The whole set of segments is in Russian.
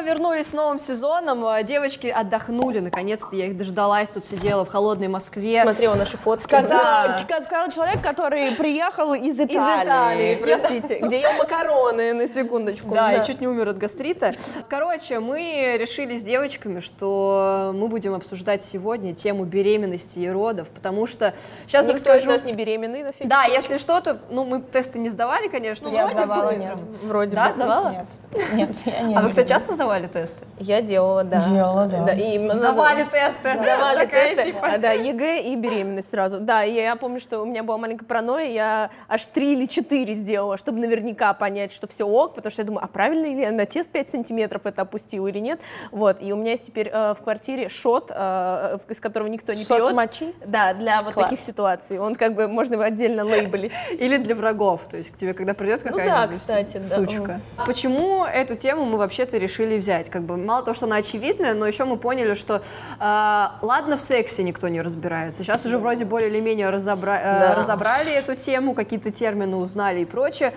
снова вернулись с новым сезоном. А, Девочки отдохнули, наконец-то я их дождалась, тут сидела в холодной Москве. Смотрела наши фотки. Сказал, ч- сказал человек, который приехал из Из Италии. Италии, простите, где ел макароны, на секундочку. Да, и чуть не умер от гастрита. Короче, мы решили с девочками, что мы будем обсуждать сегодня тему беременности и родов, потому что сейчас Никто из расскажу... нас не беременный на Да, если что-то, ну, мы тесты не сдавали, конечно. Ну, вроде сдавала, бы, нет. Вроде Да, бы. сдавала? Нет, нет, я не А вы, кстати, часто сдавали тесты? Я делала, да. Делала, да. и м- Сдавали тесты. Сдавали Такая, тесты, типа. а, да, ЕГЭ и беременность сразу. Да, и я помню, что у меня была маленькая паранойя, я аж три или четыре сделала, чтобы наверняка понять, что все ок, потому что я думаю, а правильно ли я на тест 5 сантиметров это опустила или нет. Вот, и у меня есть теперь э, в квартире шот, э, из которого никто не Сок пьет. мочи? Да, для вот Класс. таких ситуаций. Он как бы, можно его отдельно лейбелить. Или для врагов, то есть к тебе когда придет Ну какая-нибудь да, кстати, да. сучка. Почему эту тему мы вообще-то решили взять? Как бы мало того, что она очевидная, но еще мы поняли, что э, ладно в сексе никто не разбирается. Сейчас уже вроде более или менее разобра- э, Да. разобрали эту тему, какие-то термины узнали и прочее.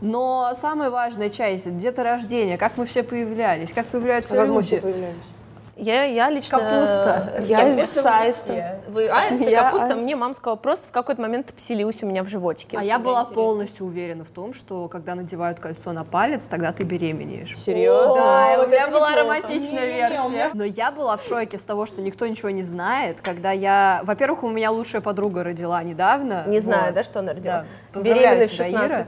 Но самая важная часть — деторождение, как мы все появлялись, как появляются Как мы люди. все появлялись? Я, я лично... Капуста. Я из просто Сайста. Вы аист, Я капуста, аист. мне мама сказала, просто в какой-то момент поселилась у меня в животике. А я была полностью уверена в том, что когда надевают кольцо на палец, тогда ты беременеешь. Серьезно? Да, и вот у меня это была романтичная версия. Но я была в шоке с того, что никто ничего не знает, когда я... Во-первых, у меня лучшая подруга родила недавно. Не знаю, да, что она родила? Беременность в тебя, 16. Ира.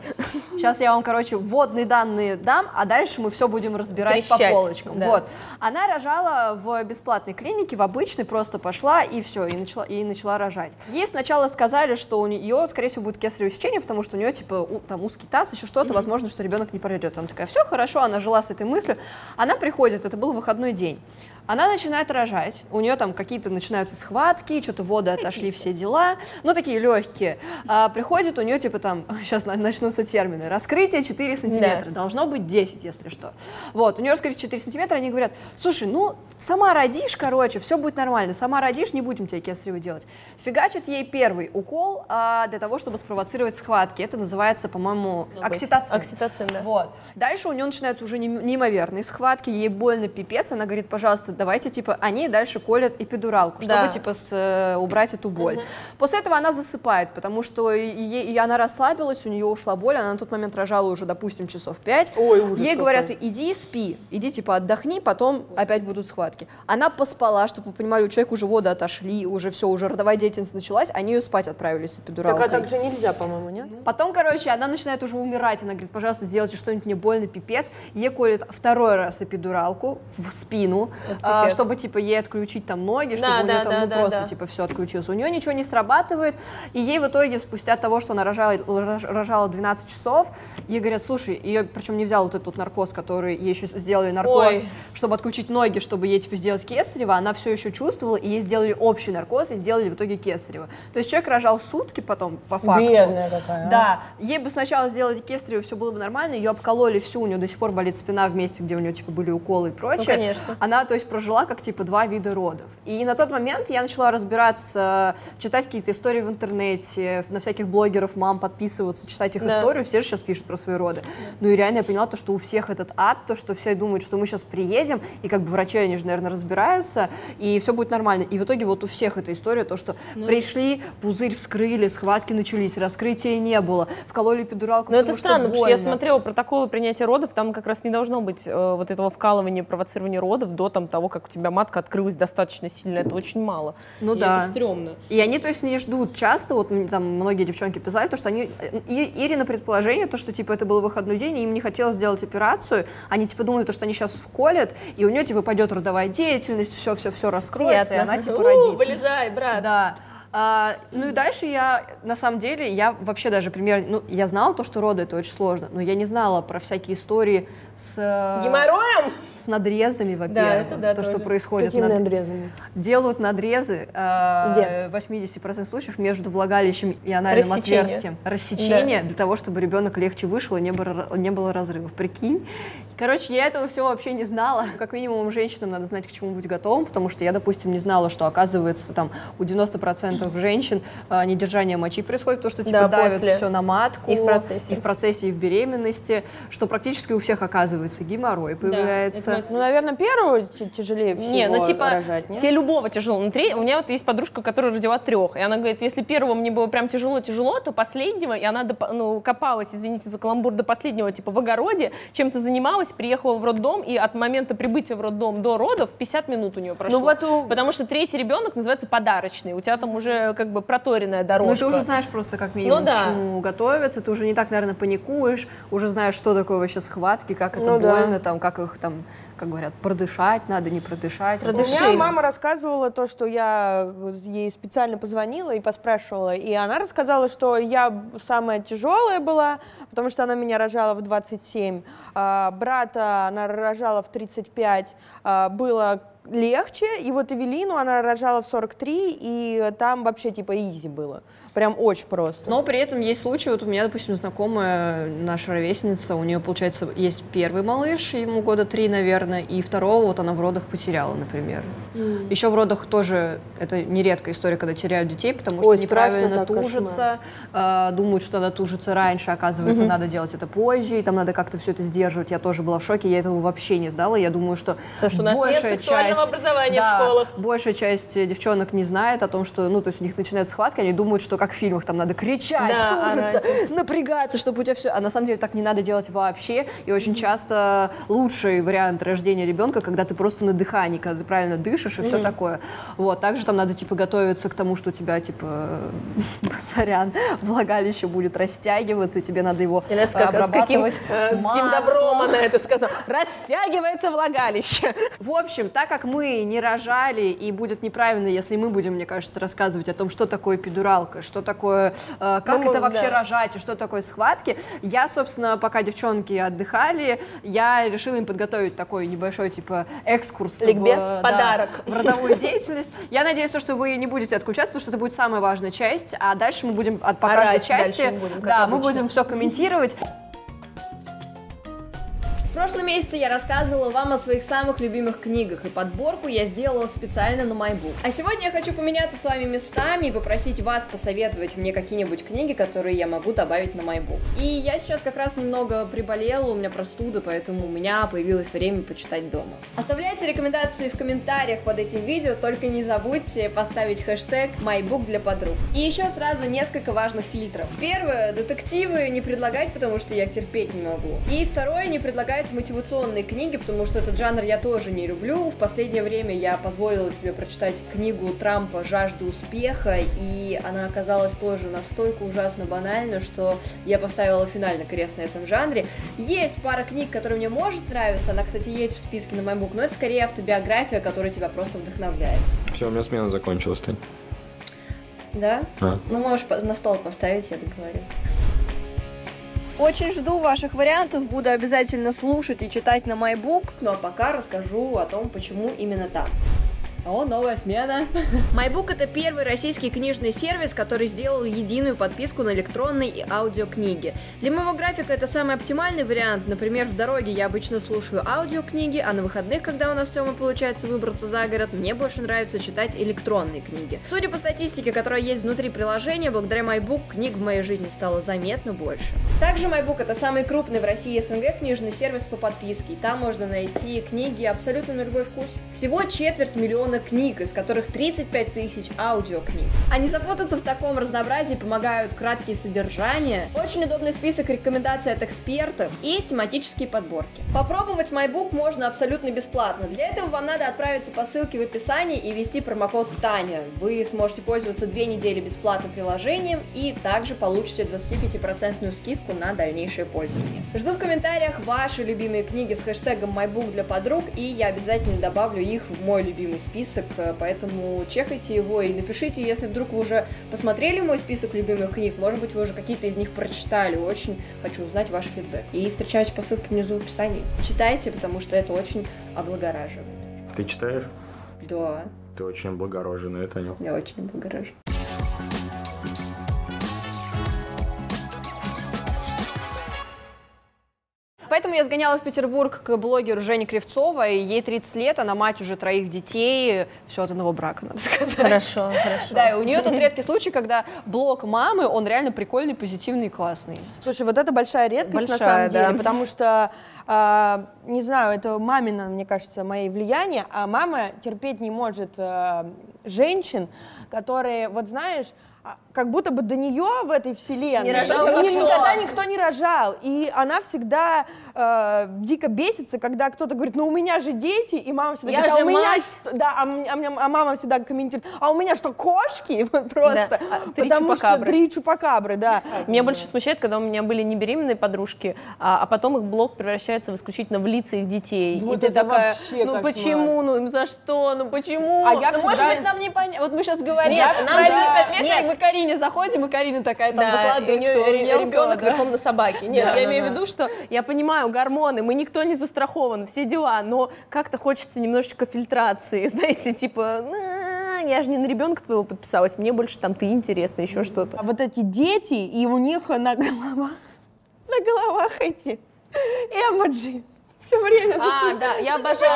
Сейчас я вам, короче, вводные данные дам, а дальше мы все будем разбирать по полочкам. да. Вот. Она рожала в бесплатной клинике, в обычной, просто пошла и все, и начала, и начала рожать. Ей сначала сказали, что у нее, скорее всего, будет кесарево сечение, потому что у нее, типа, у- там узкий таз, еще что-то, возможно, что ребенок не пройдет. Она такая, все хорошо, она жила с этой мыслью. Она приходит, это был выходной день. Она начинает рожать, у нее там какие-то начинаются схватки, что-то воды отошли, все дела, ну такие легкие. А, приходит у нее типа там, сейчас начнутся термины, раскрытие 4 сантиметра, должно быть 10, если что. Вот, у нее раскрытие 4 сантиметра, они говорят, слушай, ну сама родишь, короче, все будет нормально, сама родишь, не будем тебе кесарево делать. Фигачит ей первый укол а, для того, чтобы спровоцировать схватки, это называется, по-моему, окситоцин. Окситоцин, да. Вот. Дальше у нее начинаются уже неимоверные схватки, ей больно пипец, она говорит, пожалуйста, давайте, типа, они дальше колят эпидуралку, чтобы, Да. типа, с, э, убрать эту боль. После этого она засыпает, потому что и, и- она расслабилась, у нее ушла боль, она на тот момент рожала уже, допустим, часов 5. Ой, ужас Ей какой. говорят, иди спи, иди, типа, отдохни, потом опять будут схватки. Она поспала, чтобы вы понимали, у человека уже воды отошли, уже все, уже родовая деятельность началась, они ее спать отправились с Так, эпидуралкой. а так же нельзя, по-моему, нет? Потом, короче, она начинает уже умирать. Она говорит, пожалуйста, сделайте что-нибудь мне больно, пипец. Ей колет второй раз эпидуралку в спину, а, пипец. чтобы, типа, ей отключить там ноги, чтобы Да, у нее да, там, да, ну, да, просто, да. типа, все отключилось. У нее ничего не срабатывает, и ей в итоге, спустя того, что она рожала, рож- рожала 12 часов, ей говорят, слушай, ее, причем не взял вот этот вот наркоз, который ей еще сделали наркоз, Ой. чтобы отключить ноги, чтобы ей, типа, сделать кесарево, она все еще чувствовала, и ей сделали общий наркоз, и сделали в итоге кесарево. То есть человек рожал сутки потом, по факту. Бедная какая. а. Да, ей бы сначала сделали кесарево, все было бы нормально, ее обкололи всю, у нее до сих пор болит спина в месте, где у нее типа были уколы и прочее. конечно. Она, то есть, прожила как типа два вида родов. И на тот момент я начала разбираться, читать какие-то истории в интернете, на всяких блогеров, мам, подписываться, читать их Да. историю, все же сейчас пишут про свои роды. Ну и реально я поняла то, что у всех этот ад, то, что все думают, что мы сейчас приедем, и как бы врачи, они же, наверное, разбираются, и все будет нормально. И в итоге вот у всех эта история, то, что Ну, пришли, пузырь вскрыли, схватки начались, раскрытия не было, вкололи эпидуралку, Но потому это странно, потому что я смотрела протоколы принятия родов, там как раз не должно быть э, вот этого вкалывания, провоцирования родов до там, того, как у тебя матка открылась достаточно сильно. Это очень мало. Ну И да. Это стрёмно. И они, то есть, не ждут часто, вот там многие девчонки писали, то, что они, и, Ирина предположение, то, что, типа, это был выходной день, и им не хотелось делать операцию, они, типа, думали, то, что они сейчас вколят, и у нее, типа, пойдет родовая деятельность, все-все-все раскроется, и она, типа, У, родит. вылезай, брат. Да. А, ну и дальше я, на самом деле, я вообще даже пример, ну, я знала то, что роды это очень сложно, но я не знала про всякие истории с, э, Геморроем? Надрезами, во-первых, это да, то, что тоже. происходит. Какими над- надрезами? Делают надрезы э, в 80% случаев между влагалищем и анальным Рассечение. отверстием. Рассечение для того, чтобы ребенок легче вышел и не было, не было разрывов. Прикинь. Короче, я этого всего вообще не знала. Как минимум, женщинам надо знать, к чему быть готовым, потому что я, допустим, не знала, что, оказывается, там у 90% женщин э, недержание мочи происходит, потому что, типа, Да, давят после. все на матку. И в процессе. И в процессе, и в беременности, что практически у всех оказывается оказывается, геморрой появляется. Это Ну, наверное, первую т- тяжелее всего Не, ну типа, рожать, нет? тебе любого тяжело. Внутри у меня вот есть подружка, которая родила трех, и она говорит, если первого мне было прям тяжело-тяжело, то последнего, и она доп- ну, копалась, извините за каламбур, до последнего, типа, в огороде, чем-то занималась, приехала в роддом, и от момента прибытия в роддом до родов 50 минут у нее прошло. Ну, вот у- Потому что третий ребенок называется подарочный, у тебя там уже как бы проторенная Ну, дорожка. ты уже знаешь просто, как минимум, Ну да. к чему готовиться, ты уже не так, наверное, паникуешь, уже знаешь, что такое вообще схватки, как это Ну да. больно, там, как их там, как говорят, продышать надо, не продышать. У Продыши. меня мама рассказывала то, что я ей специально позвонила и поспрашивала, и она рассказала, что я самая тяжелая была, потому что она меня рожала в 27, а, брата она рожала в 35, а, было легче, и вот Эвелину она рожала в 43, и там вообще типа изи было, прям очень просто. Но при этом есть случаи, вот у меня, допустим, знакомая, наша ровесница, у нее, получается, есть первый малыш, ему года три, наверное, и второго вот она в родах потеряла, например. Еще в родах тоже, это нередкая история, когда теряют детей, потому что Ой, неправильно так, тужатся, э, думают, что надо тужиться раньше, оказывается, надо делать это позже, и там надо как-то все это сдерживать. Я тоже была в шоке, я этого вообще не знала, я думаю, что Потому что у нас нет большая сексуального часть- образования в да, школах. Большая часть девчонок не знает о том, что, ну, то есть у них начинаются схватки, они думают, что как в фильмах, там надо кричать, Да, тужиться, напрягаться, чтобы у тебя все... А на самом деле так не надо делать вообще. И очень часто лучший вариант рождения ребенка, когда ты просто на дыхании, когда ты правильно дышишь и все такое. Вот, также там надо, типа, готовиться к тому, что у тебя, типа, сорян, влагалище будет растягиваться, и тебе надо его с, как- с каким, обрабатывать э, с каким маслом. добром она это сказала. Растягивается влагалище. В общем, так как мы не рожали, и будет неправильно, если мы будем, мне кажется, рассказывать о том, что такое эпидуралка, что такое, э, как Ну, это вообще да. рожать, и что такое схватки, я, собственно, пока девчонки отдыхали, я решила им подготовить такой небольшой, типа, экскурс. Ликбез? в, да, Подарок. в родовую деятельность. Я надеюсь, то, что вы не будете отключаться, потому что это будет самая важная часть, а дальше мы будем по каждой Орать части, да, мы будем все комментировать. В прошлом месяце я рассказывала вам о своих самых любимых книгах, и подборку я сделала специально на MyBook. А сегодня я хочу поменяться с вами местами и попросить вас посоветовать мне какие-нибудь книги, которые я могу добавить на MyBook. И я сейчас как раз немного приболела, у меня простуда, поэтому у меня появилось время почитать дома. Оставляйте рекомендации в комментариях под этим видео, только не забудьте поставить хэштег MyBook для подруг. И еще сразу несколько важных фильтров. Первое, детективы не предлагать, потому что я терпеть не могу. И второе, не предлагать мотивационные книги, потому что этот жанр я тоже не люблю. В последнее время я позволила себе прочитать книгу Трампа «Жажда успеха», и она оказалась тоже настолько ужасно банальна, что я поставила финальный крест на этом жанре. Есть пара книг, которые мне может нравиться, она, кстати, есть в списке на MyBook, но это скорее автобиография, которая тебя просто вдохновляет. Все, у меня смена закончилась, Тань. Да? А. Ну, можешь на стол поставить, я договорю. Очень жду ваших вариантов, буду обязательно слушать и читать на MyBook. Ну а пока расскажу о том, почему именно там. О, новая смена. MyBook это первый российский книжный сервис, который сделал единую подписку на электронные и аудиокниги. Для моего графика это самый оптимальный вариант. Например, в дороге я обычно слушаю аудиокниги, а на выходных, когда у нас с Тёмой получается выбраться за город, мне больше нравится читать электронные книги. Судя по статистике, которая есть внутри приложения, благодаря MyBook книг в моей жизни стало заметно больше. Также MyBook это самый крупный в России СНГ книжный сервис по подписке. Там можно найти книги абсолютно на любой вкус. Всего четверть миллиона книг, из которых 35 тысяч аудиокниг. А не запутаться в таком разнообразии помогают краткие содержания, очень удобный список рекомендаций от экспертов и тематические подборки. Попробовать MyBook можно абсолютно бесплатно. Для этого вам надо отправиться по ссылке в описании и ввести промокод Таня. Вы сможете пользоваться две недели бесплатным приложением и также получите 25% скидку на дальнейшее пользование. Жду в комментариях ваши любимые книги с хэштегом MyBook для подруг, и я обязательно добавлю их в мой любимый список, э, поэтому чекайте его и напишите, если вдруг вы уже посмотрели мой список любимых книг, может быть, вы уже какие-то из них прочитали, очень хочу узнать ваш фидбэк. И встречаюсь по ссылке внизу в описании. Читайте, потому что это очень облагораживает. Ты читаешь? Да, Ты очень облагороженная, Таня. я очень облагораживаю. Поэтому я сгоняла в Петербург к блогеру Жене Кривцовой. Ей 30 лет, она мать уже троих детей. Все от одного брака, надо сказать. Хорошо, хорошо. Да, и у нее тот редкий случай, когда блог мамы, он реально прикольный, позитивный и классный. Слушай, вот это большая редкость на Большая, самом деле, да. потому что а, не знаю, это мамина, мне кажется, моей влияние, а мама терпеть не может а, женщин, которые, вот знаешь, а, как будто бы до нее в этой вселенной Не рожал ни- никогда никто не рожал. И она всегда э, дико бесится, когда кто-то говорит, ну у меня же дети, и мама всегда Я говорит, а у меня мать». что?» да, а, а а мама всегда комментирует, а у меня что, кошки? Просто. Да, а, три Потому что чупакабры. три чупакабры, да. Меня больше смущает, когда у меня были не беременные подружки, а, а потом их блог превращается в исключительно в лица их детей. Вот и ты это такая, вообще ну кошмар. почему, ну за что, ну почему? А я Ну, всегда... может быть, нам не понятно. Вот мы сейчас говорим, Нет, про нам- 1-5 да, лет, нет. и мы Карине заходим, и Карина такая там Да, у выкладывает нее своего мелкого, ребенок да. верхом на собаке. Нет, Да, я да, имею в виду, что я понимаю, гормоны, мы никто не застрахован, все дела, но как-то хочется немножечко фильтрации, знаете, типа, «На, я же не на ребенка твоего подписалась, мне больше там ты интересно, еще что-то. А вот эти дети, и у них на головах, на головах эти эмоджи. Все время. А, да, я обожаю,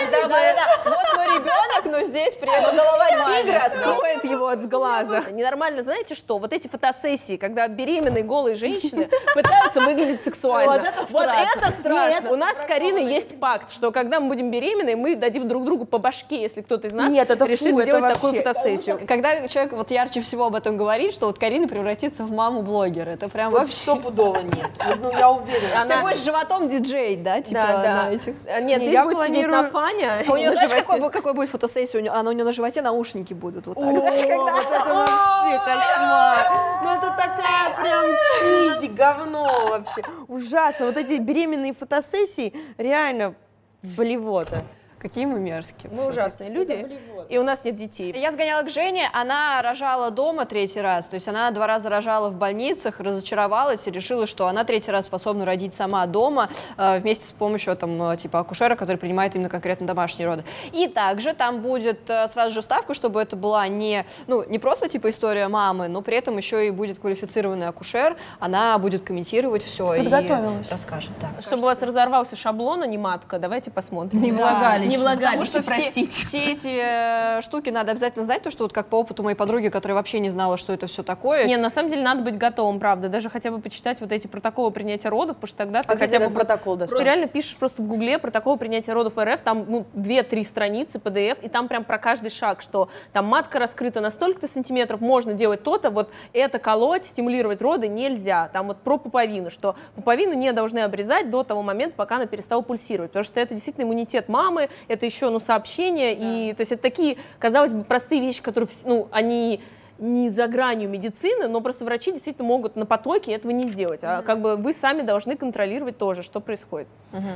когда вы... Да-да-да, вот мой ребенок, но здесь при этом Голова тигра скроет его от глаза. Ненормально, знаете что? Вот эти фотосессии, когда беременные голые женщины пытаются выглядеть сексуально. Вот это Вот страшно. это страшно. У нас с Кариной есть пакт, что когда мы будем беременны, мы дадим друг другу по башке, если кто-то из нас Нет, это решит сделать такую фотосессию. Когда человек вот ярче всего об этом говорит, что вот Карина превратится в маму блогера, это прям вообще... Стопудово нет. Ну, я уверена. Ты будешь животом диджей, да, типа Да, да. на этих? А, Нет, Не, здесь я будет сидеть планирую- на фане. А у нее, на знаешь, какой, какой будет фотосессия? У нее, она у нее на животе наушники будут вот так. О, Знаешь, когда... вот это вообще кошмар. Ну это такая прям чизи, говно вообще. Ужасно. Вот эти беременные фотосессии реально блевота. Какие мы мерзкие. Мы ужасные люди, и у нас нет детей. Я сгоняла к Жене, она рожала дома третий раз, то есть она два раза рожала в больницах, разочаровалась и решила, что она третий раз способна родить сама дома э, вместе с помощью там э, типа акушера, который принимает именно конкретно домашние роды. И также там будет э, сразу же вставка, чтобы это была не, ну, не просто типа история мамы, но при этом еще и будет квалифицированный акушер, она будет комментировать все и Подготовилась. расскажет. Да. Чтобы у вас разорвался шаблон, а не матка, давайте посмотрим. Не влагалище. Не Потому что все, простите. все эти э, штуки надо обязательно знать, то что вот как по опыту моей подруги, которая вообще не знала, что это все такое. Не, на самом деле надо быть готовым, правда. Даже хотя бы почитать вот эти протоколы принятия родов, потому что тогда ты хотя бы... протокол Ты реально пишешь просто в гугле протокол принятия родов РФ, там ну, 2-3 страницы PDF, и там прям про каждый шаг, что там матка раскрыта на столько-то сантиметров, можно делать то-то, вот это колоть, стимулировать роды нельзя. Там вот про пуповину, что пуповину не должны обрезать до того момента, пока она перестала пульсировать, потому что это действительно иммунитет мамы, это еще ну, сообщение, и то есть это такие, казалось бы, простые вещи, которые, ну, они не за гранью медицины, но просто врачи действительно могут на потоке этого не сделать. А как бы вы сами должны контролировать тоже, что происходит.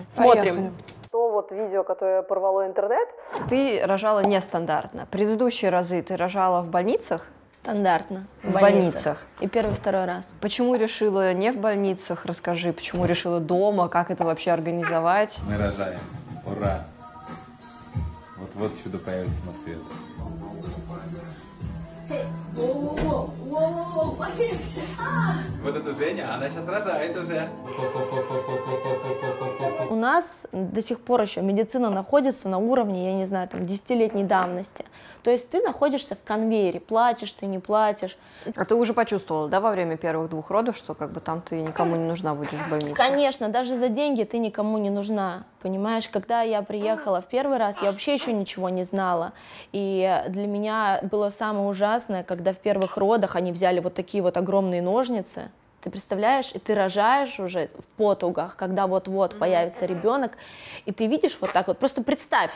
Смотрим. То вот видео, которое порвало интернет. Ты рожала нестандартно. Предыдущие разы ты рожала в больницах. Стандартно. В больницах. И первый, второй раз. Почему решила не в больницах? Расскажи, почему решила дома, как это вообще организовать? Мы рожаем. Ура! Вот-вот чудо появится на свет. Вот это Женя, она сейчас рожает уже. У нас до сих пор еще медицина находится на уровне, я не знаю, там, десятилетней давности. То есть ты находишься в конвейере, платишь ты, не платишь. А ты уже почувствовала, да, во время первых двух родов, что как бы там ты никому не нужна будешь в больнице? Конечно, даже за деньги ты никому не нужна, понимаешь? Когда я приехала в первый раз, я вообще еще ничего не знала. И для меня было самое ужасное, когда в первых родах они взяли вот такие вот огромные ножницы, ты представляешь, и ты рожаешь уже в потугах, когда вот-вот появится ребенок, и ты видишь вот так вот, просто представь,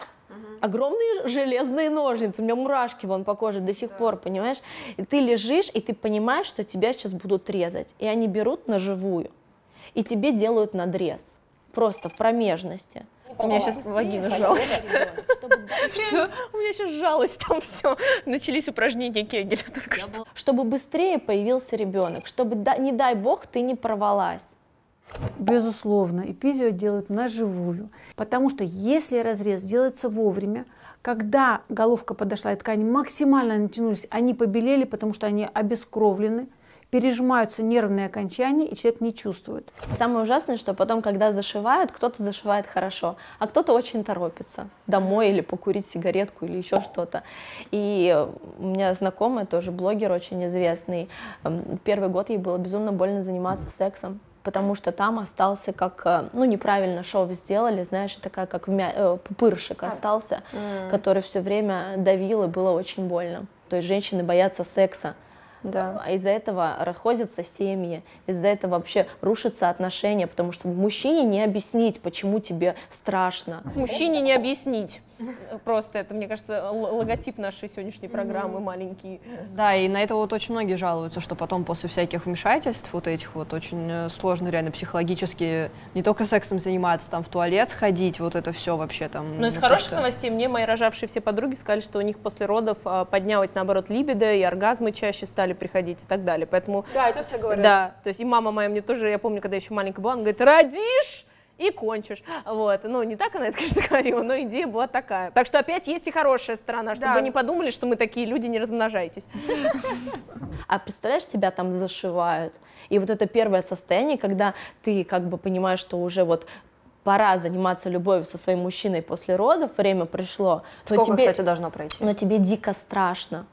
огромные железные ножницы, у меня мурашки вон по коже до сих пор, понимаешь? И ты лежишь, и ты понимаешь, что тебя сейчас будут резать, и они берут на живую, и тебе делают надрез, просто в промежности. У меня сейчас вагина сжалась. Что? У меня сейчас сжалось там все. Начались упражнения Кегеля только что. Чтобы быстрее появился ребенок, чтобы, не дай бог, ты не порвалась. Безусловно, эпизио делают на живую, потому что если разрез делается вовремя, когда головка подошла и ткани максимально натянулись, они побелели, потому что они обескровлены, пережимаются нервные окончания, и человек не чувствует. Самое ужасное, что потом, когда зашивают, кто-то зашивает хорошо, а кто-то очень торопится домой или покурить сигаретку или еще что-то. И у меня знакомая, тоже блогер очень известный, эм, первый год ей было безумно больно заниматься сексом. потому что там остался как, э, ну, неправильно шов сделали, знаешь, такая как вмя- э, пупырышек остался, который все время давил, и было очень больно. То есть женщины боятся секса. Да. А из-за этого расходятся семьи, из-за этого вообще рушатся отношения, потому что мужчине не объяснить, почему тебе страшно. Мужчине не объяснить. Просто это, мне кажется, логотип нашей сегодняшней программы маленький. Да, и на это вот очень многие жалуются, что потом после всяких вмешательств вот этих вот очень э, сложно реально психологически не только сексом заниматься, там в туалет сходить, вот это все вообще там. Но из ну, хороших просто- новостей мне мои рожавшие все подруги сказали, что у них после родов а, поднялась, наоборот, либидо, и оргазмы чаще стали приходить и так далее. Поэтому Да, это все говорят. Да, то есть и мама моя мне тоже, я помню, когда еще маленькая была, она говорит, родишь и кончишь. Вот, ну не так она это, конечно, говорила, но идея была такая. Так что опять есть и хорошая сторона, чтобы Да. вы не подумали, что мы такие люди, не размножайтесь. А представляешь, тебя там зашивают. И вот это первое состояние, когда ты как бы понимаешь, что уже вот пора заниматься любовью со своим мужчиной после родов, время пришло. но Сколько, тебе, кстати, должно пройти? но тебе дико страшно.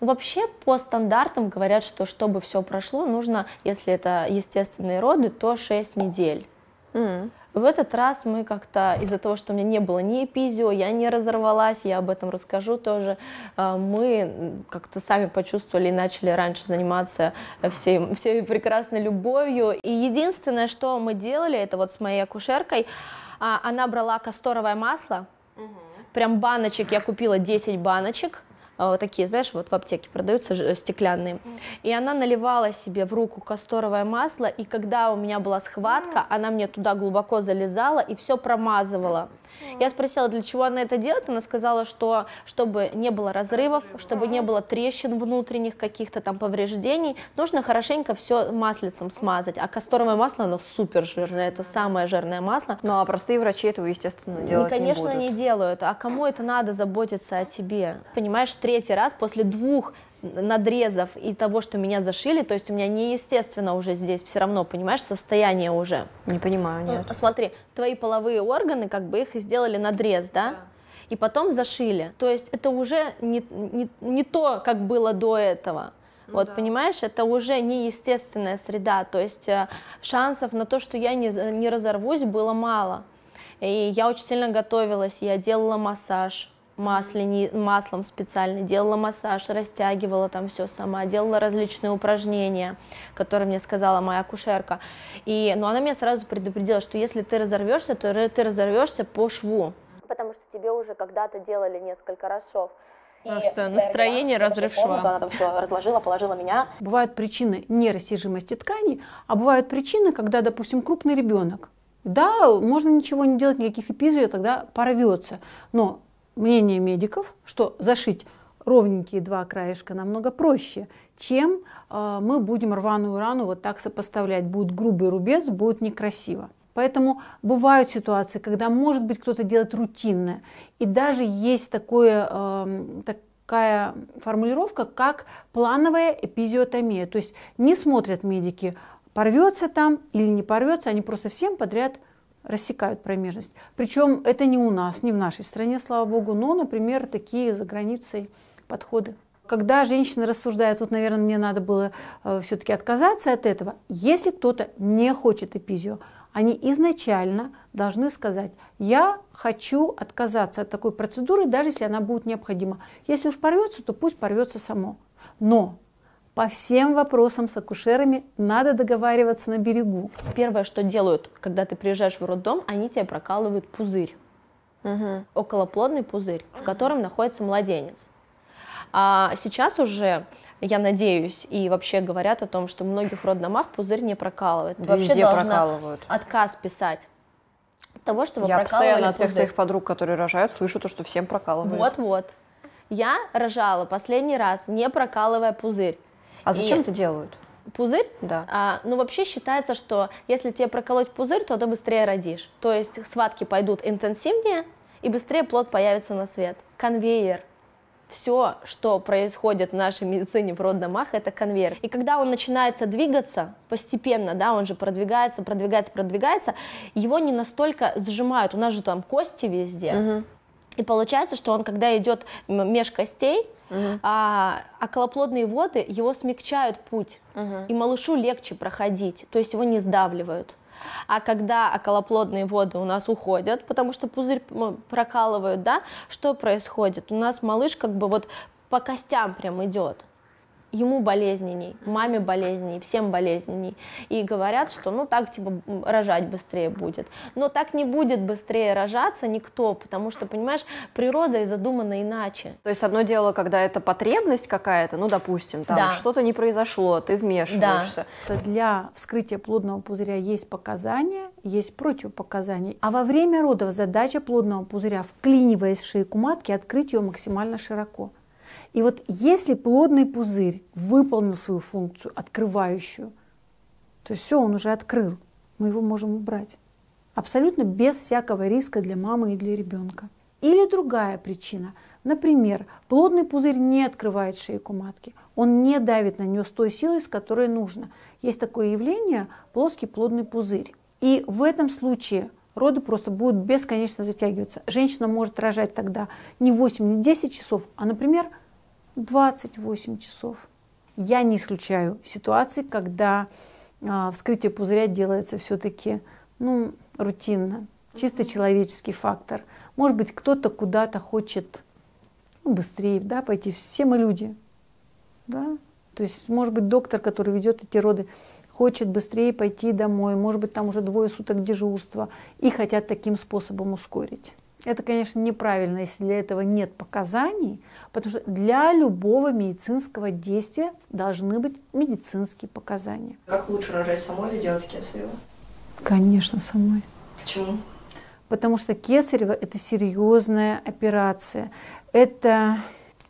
Ну, Вообще по стандартам говорят, что чтобы все прошло, нужно, если это естественные роды, то 6 недель. М. В этот раз мы как-то, из-за того, что у меня не было ни эпизио, я не разорвалась, я об этом расскажу тоже, э, мы как-то сами почувствовали и начали раньше заниматься всей, всей прекрасной любовью. И единственное, что мы делали, это вот с моей акушеркой, а, она брала касторовое масло, прям баночек, я купила 10 баночек, а, такие, знаешь, вот в аптеке продаются ж- стеклянные. И она наливала себе в руку касторовое масло, и когда у меня была схватка, она мне туда глубоко залезала и все промазывала. Я спросила, для чего она это делает, она сказала, что чтобы не было разрывов, чтобы не было трещин внутренних, каких-то там повреждений, нужно хорошенько все маслицем смазать. А касторовое масло, оно супер жирное, это самое жирное масло. Ну, а простые врачи этого, естественно, делать конечно, не не, будут. делают. А кому это надо заботиться о тебе? Понимаешь, третий раз после двух надрезов и того, что меня зашили, то есть у меня неестественно уже здесь все равно, понимаешь, состояние уже. Не понимаю, нет. Ну, Смотри, твои половые органы, как бы их сделали надрез, да? И потом зашили. То есть это уже не, не, не то, как было до этого. вот, понимаешь, это уже неестественная среда, то есть э, шансов на то, что я не, за- не разорвусь, было мало. И я очень сильно готовилась, я делала массаж масляни, маслом специально, делала массаж, растягивала там все сама, делала различные упражнения, которые мне сказала моя акушерка. И, но она меня сразу предупредила, что если ты разорвешься, то ты разорвешься по шву. Потому что тебе уже когда-то делали несколько раз шов. И Просто я настроение, играла, разрыв шва. Она там все разложила, положила меня. Бывают причины нерастяжимости тканей, а бывают причины, когда, допустим, крупный ребенок. Да, можно ничего не делать, никаких эпизио, тогда порвется. Но мнение медиков, что зашить ровненькие два краешка намного проще, чем э, мы будем рваную рану вот так сопоставлять. Будет грубый рубец, будет некрасиво. Поэтому бывают ситуации, когда, может быть, кто-то делает рутинное. И даже есть такое, эм, такая формулировка, как плановая эпизиотомия. То есть не смотрят медики, порвется там или не порвется, они просто всем подряд рассекают промежность. Причем это не у нас, не в нашей стране, слава богу, но, например, такие за границей подходы. Когда женщина рассуждает, вот, наверное, мне надо было все-таки отказаться от этого. Если кто-то не хочет эпизио, они изначально должны сказать, я хочу отказаться от такой процедуры, даже если она будет необходима. Если уж порвется, то пусть порвется само. Но по всем вопросам с акушерами надо договариваться на берегу. Первое, что делают, когда ты приезжаешь в роддом, они тебе прокалывают пузырь. Околоплодный пузырь, в котором находится младенец. А сейчас уже, я надеюсь, и вообще говорят о том, что в многих роддомах пузырь не прокалывают. Ты Да вообще должна прокалывают. отказ писать от того, чтобы Я постоянно от всех пузырь. своих подруг, которые рожают, слышу то, что всем прокалывают. Вот-вот. Я рожала последний раз, не прокалывая пузырь. А зачем И это делают? Пузырь? Да. А, ну, вообще считается, что если тебе проколоть пузырь, то ты быстрее родишь. То есть схватки пойдут интенсивнее, и быстрее плод появится на свет. Конвейер. Все, что происходит в нашей медицине в роддомах, это конвейер. И когда он начинается двигаться постепенно, да, он же продвигается, продвигается, продвигается, его не настолько сжимают. У нас же там кости везде. И получается, что он, когда идет меж костей, а, околоплодные воды его смягчают путь, и малышу легче проходить, то есть его не сдавливают. А когда околоплодные воды у нас уходят, потому что пузырь м, прокалывают, да, что происходит? У нас малыш как бы вот по костям прям идет. Ему болезненней, маме болезненней, всем болезненней. И говорят, что ну так типа рожать быстрее будет. Но так не будет быстрее рожаться никто, потому что, понимаешь, природа и задумана иначе. То есть одно дело, когда это потребность какая-то, ну, допустим, там Да. что-то не произошло, ты вмешиваешься. Это Для вскрытия плодного пузыря есть показания, есть противопоказания. А во время родов задача плодного пузыря, вклиниваясь в шейку матки, открыть ее максимально широко. И вот если плодный пузырь выполнил свою функцию, открывающую, то все, он уже открыл, мы его можем убрать. Абсолютно без всякого риска для мамы и для ребенка. Или другая причина. Например, плодный пузырь не открывает шейку матки. Он не давит на нее с той силой, с которой нужно. Есть такое явление – плоский плодный пузырь. И в этом случае роды просто будут бесконечно затягиваться. Женщина может рожать тогда не 8, не 10 часов, а, например, 28 часов. Я не исключаю ситуации, когда а, вскрытие пузыря делается все-таки ну, рутинно, чисто человеческий фактор. Может быть, кто-то куда-то хочет ну, быстрее да, пойти. Все мы люди. Да? То есть, может быть, доктор, который ведет эти роды, хочет быстрее пойти домой, может быть, там уже двое суток дежурства, и хотят таким способом ускорить. Это, конечно, неправильно, если для этого нет показаний, потому что для любого медицинского действия должны быть медицинские показания. Как лучше рожать самой или делать кесарево? Конечно, самой. Почему? Потому что кесарево – это серьезная операция. Это,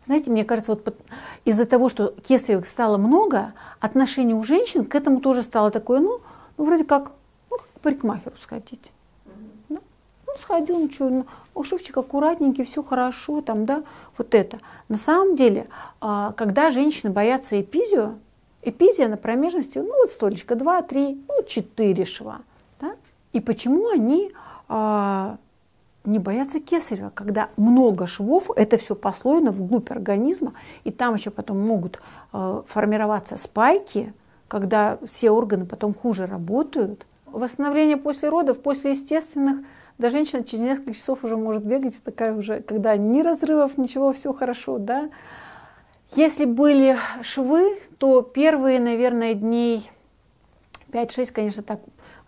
знаете, мне кажется, вот из-за того, что кесаревых стало много, отношение у женщин к этому тоже стало такое, ну, ну вроде как, ну, как к парикмахеру сходить. Ну, сходил, ничего, ну, ушивчик аккуратненький, все хорошо, там, да, вот это. На самом деле, а, когда женщины боятся эпизио, эпизия на промежности, ну, вот столечко, 2, 3, ну, 4 шва, да? И почему они а, не боятся кесарева, когда много швов, это все послойно вглубь организма, и там еще потом могут э, формироваться спайки, когда все органы потом хуже работают. Восстановление после родов, после естественных, да женщина через несколько часов уже может бегать, такая уже, когда ни разрывов, ничего, все хорошо, да. Если были швы, то первые, наверное, дней 5-6, конечно, так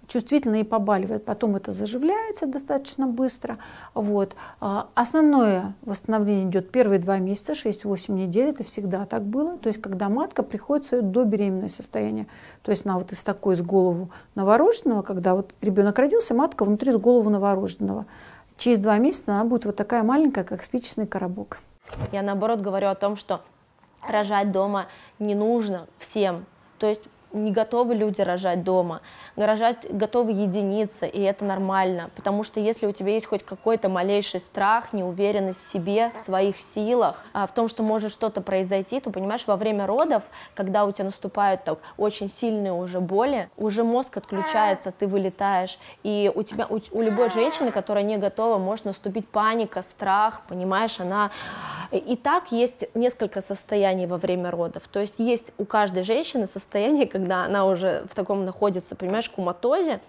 чувствительно и побаливает. Потом это заживляется достаточно быстро. Вот. А Основное восстановление идет первые два месяца, 6-8 недель. Это всегда так было. То есть, когда матка приходит в свое добеременное состояние. То есть, она вот из такой с голову новорожденного, когда вот ребенок родился, матка внутри с голову новорожденного. Через два месяца она будет вот такая маленькая, как спичечный коробок. Я наоборот говорю о том, что рожать дома не нужно всем. То есть не готовы люди рожать дома, рожать готовы единицы, и это нормально, потому что если у тебя есть хоть какой-то малейший страх, неуверенность в себе, в своих силах, а, в том, что может что-то произойти, то, понимаешь, во время родов, когда у тебя наступают так, очень сильные уже боли, уже мозг отключается, ты вылетаешь, и у тебя, у, у любой женщины, которая не готова, может наступить паника, страх, понимаешь, она... И так есть несколько состояний во время родов, то есть есть у каждой женщины состояние, когда она уже в таком находится, понимаешь, куматозе,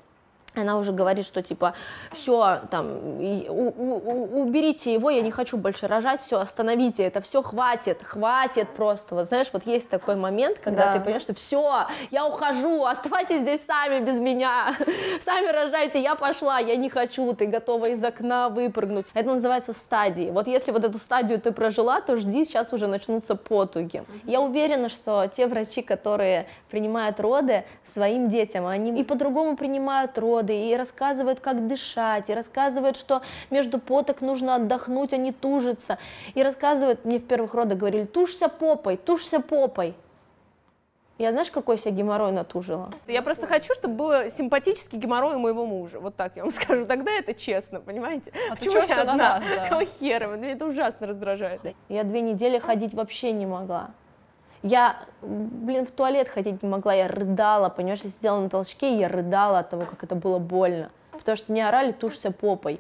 она уже говорит, что типа, все, там, у- у- уберите его, я не хочу больше рожать, все, остановите это, все, хватит, хватит просто. Вот знаешь, вот есть такой момент, когда Да. ты понимаешь, что все, я ухожу, оставайтесь здесь сами без меня, сами рожайте, я пошла, я не хочу, ты готова из окна выпрыгнуть. Это называется стадии. Вот если вот эту стадию ты прожила, то жди, сейчас уже начнутся потуги. Я уверена, что те врачи, которые принимают роды своим детям, они и по-другому принимают роды, и рассказывают, как дышать, и рассказывают, что между поток нужно отдохнуть, а не тужиться. И рассказывают, мне в первых родах говорили, тушься попой, тушься попой. Я знаешь, какой себе геморрой натужила? Я просто хочу, чтобы был симпатический геморрой у моего мужа. Вот так я вам скажу. Тогда это честно, понимаете? А ты Почему чё я всё на одна? нас, да? Какого хера? Меня это ужасно раздражает. Я две недели ходить вообще не могла. Я, блин, в туалет ходить не могла, я рыдала, понимаешь, я сидела на толчке, я рыдала от того, как это было больно. Потому что мне орали, тушься попой.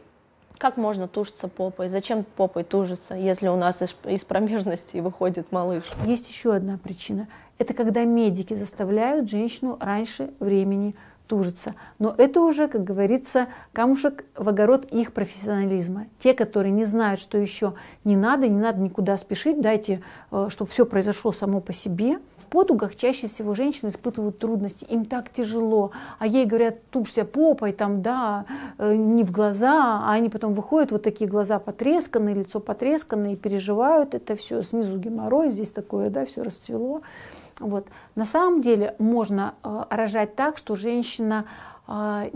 Как можно тушиться попой? Зачем попой тужиться, если у нас из, из промежности выходит малыш? Есть еще одна причина. Это когда медики заставляют женщину раньше времени тужиться. Но это уже, как говорится, камушек в огород их профессионализма. Те, которые не знают, что еще не надо, не надо никуда спешить, дайте, э, чтобы все произошло само по себе. В подугах чаще всего женщины испытывают трудности, им так тяжело, а ей говорят, тушься попой, там, да, э, не в глаза, а они потом выходят, вот такие глаза потресканные, лицо потресканное, и переживают это все, снизу геморрой, здесь такое, да, все расцвело. Вот. На самом деле можно э, рожать так, что женщина э,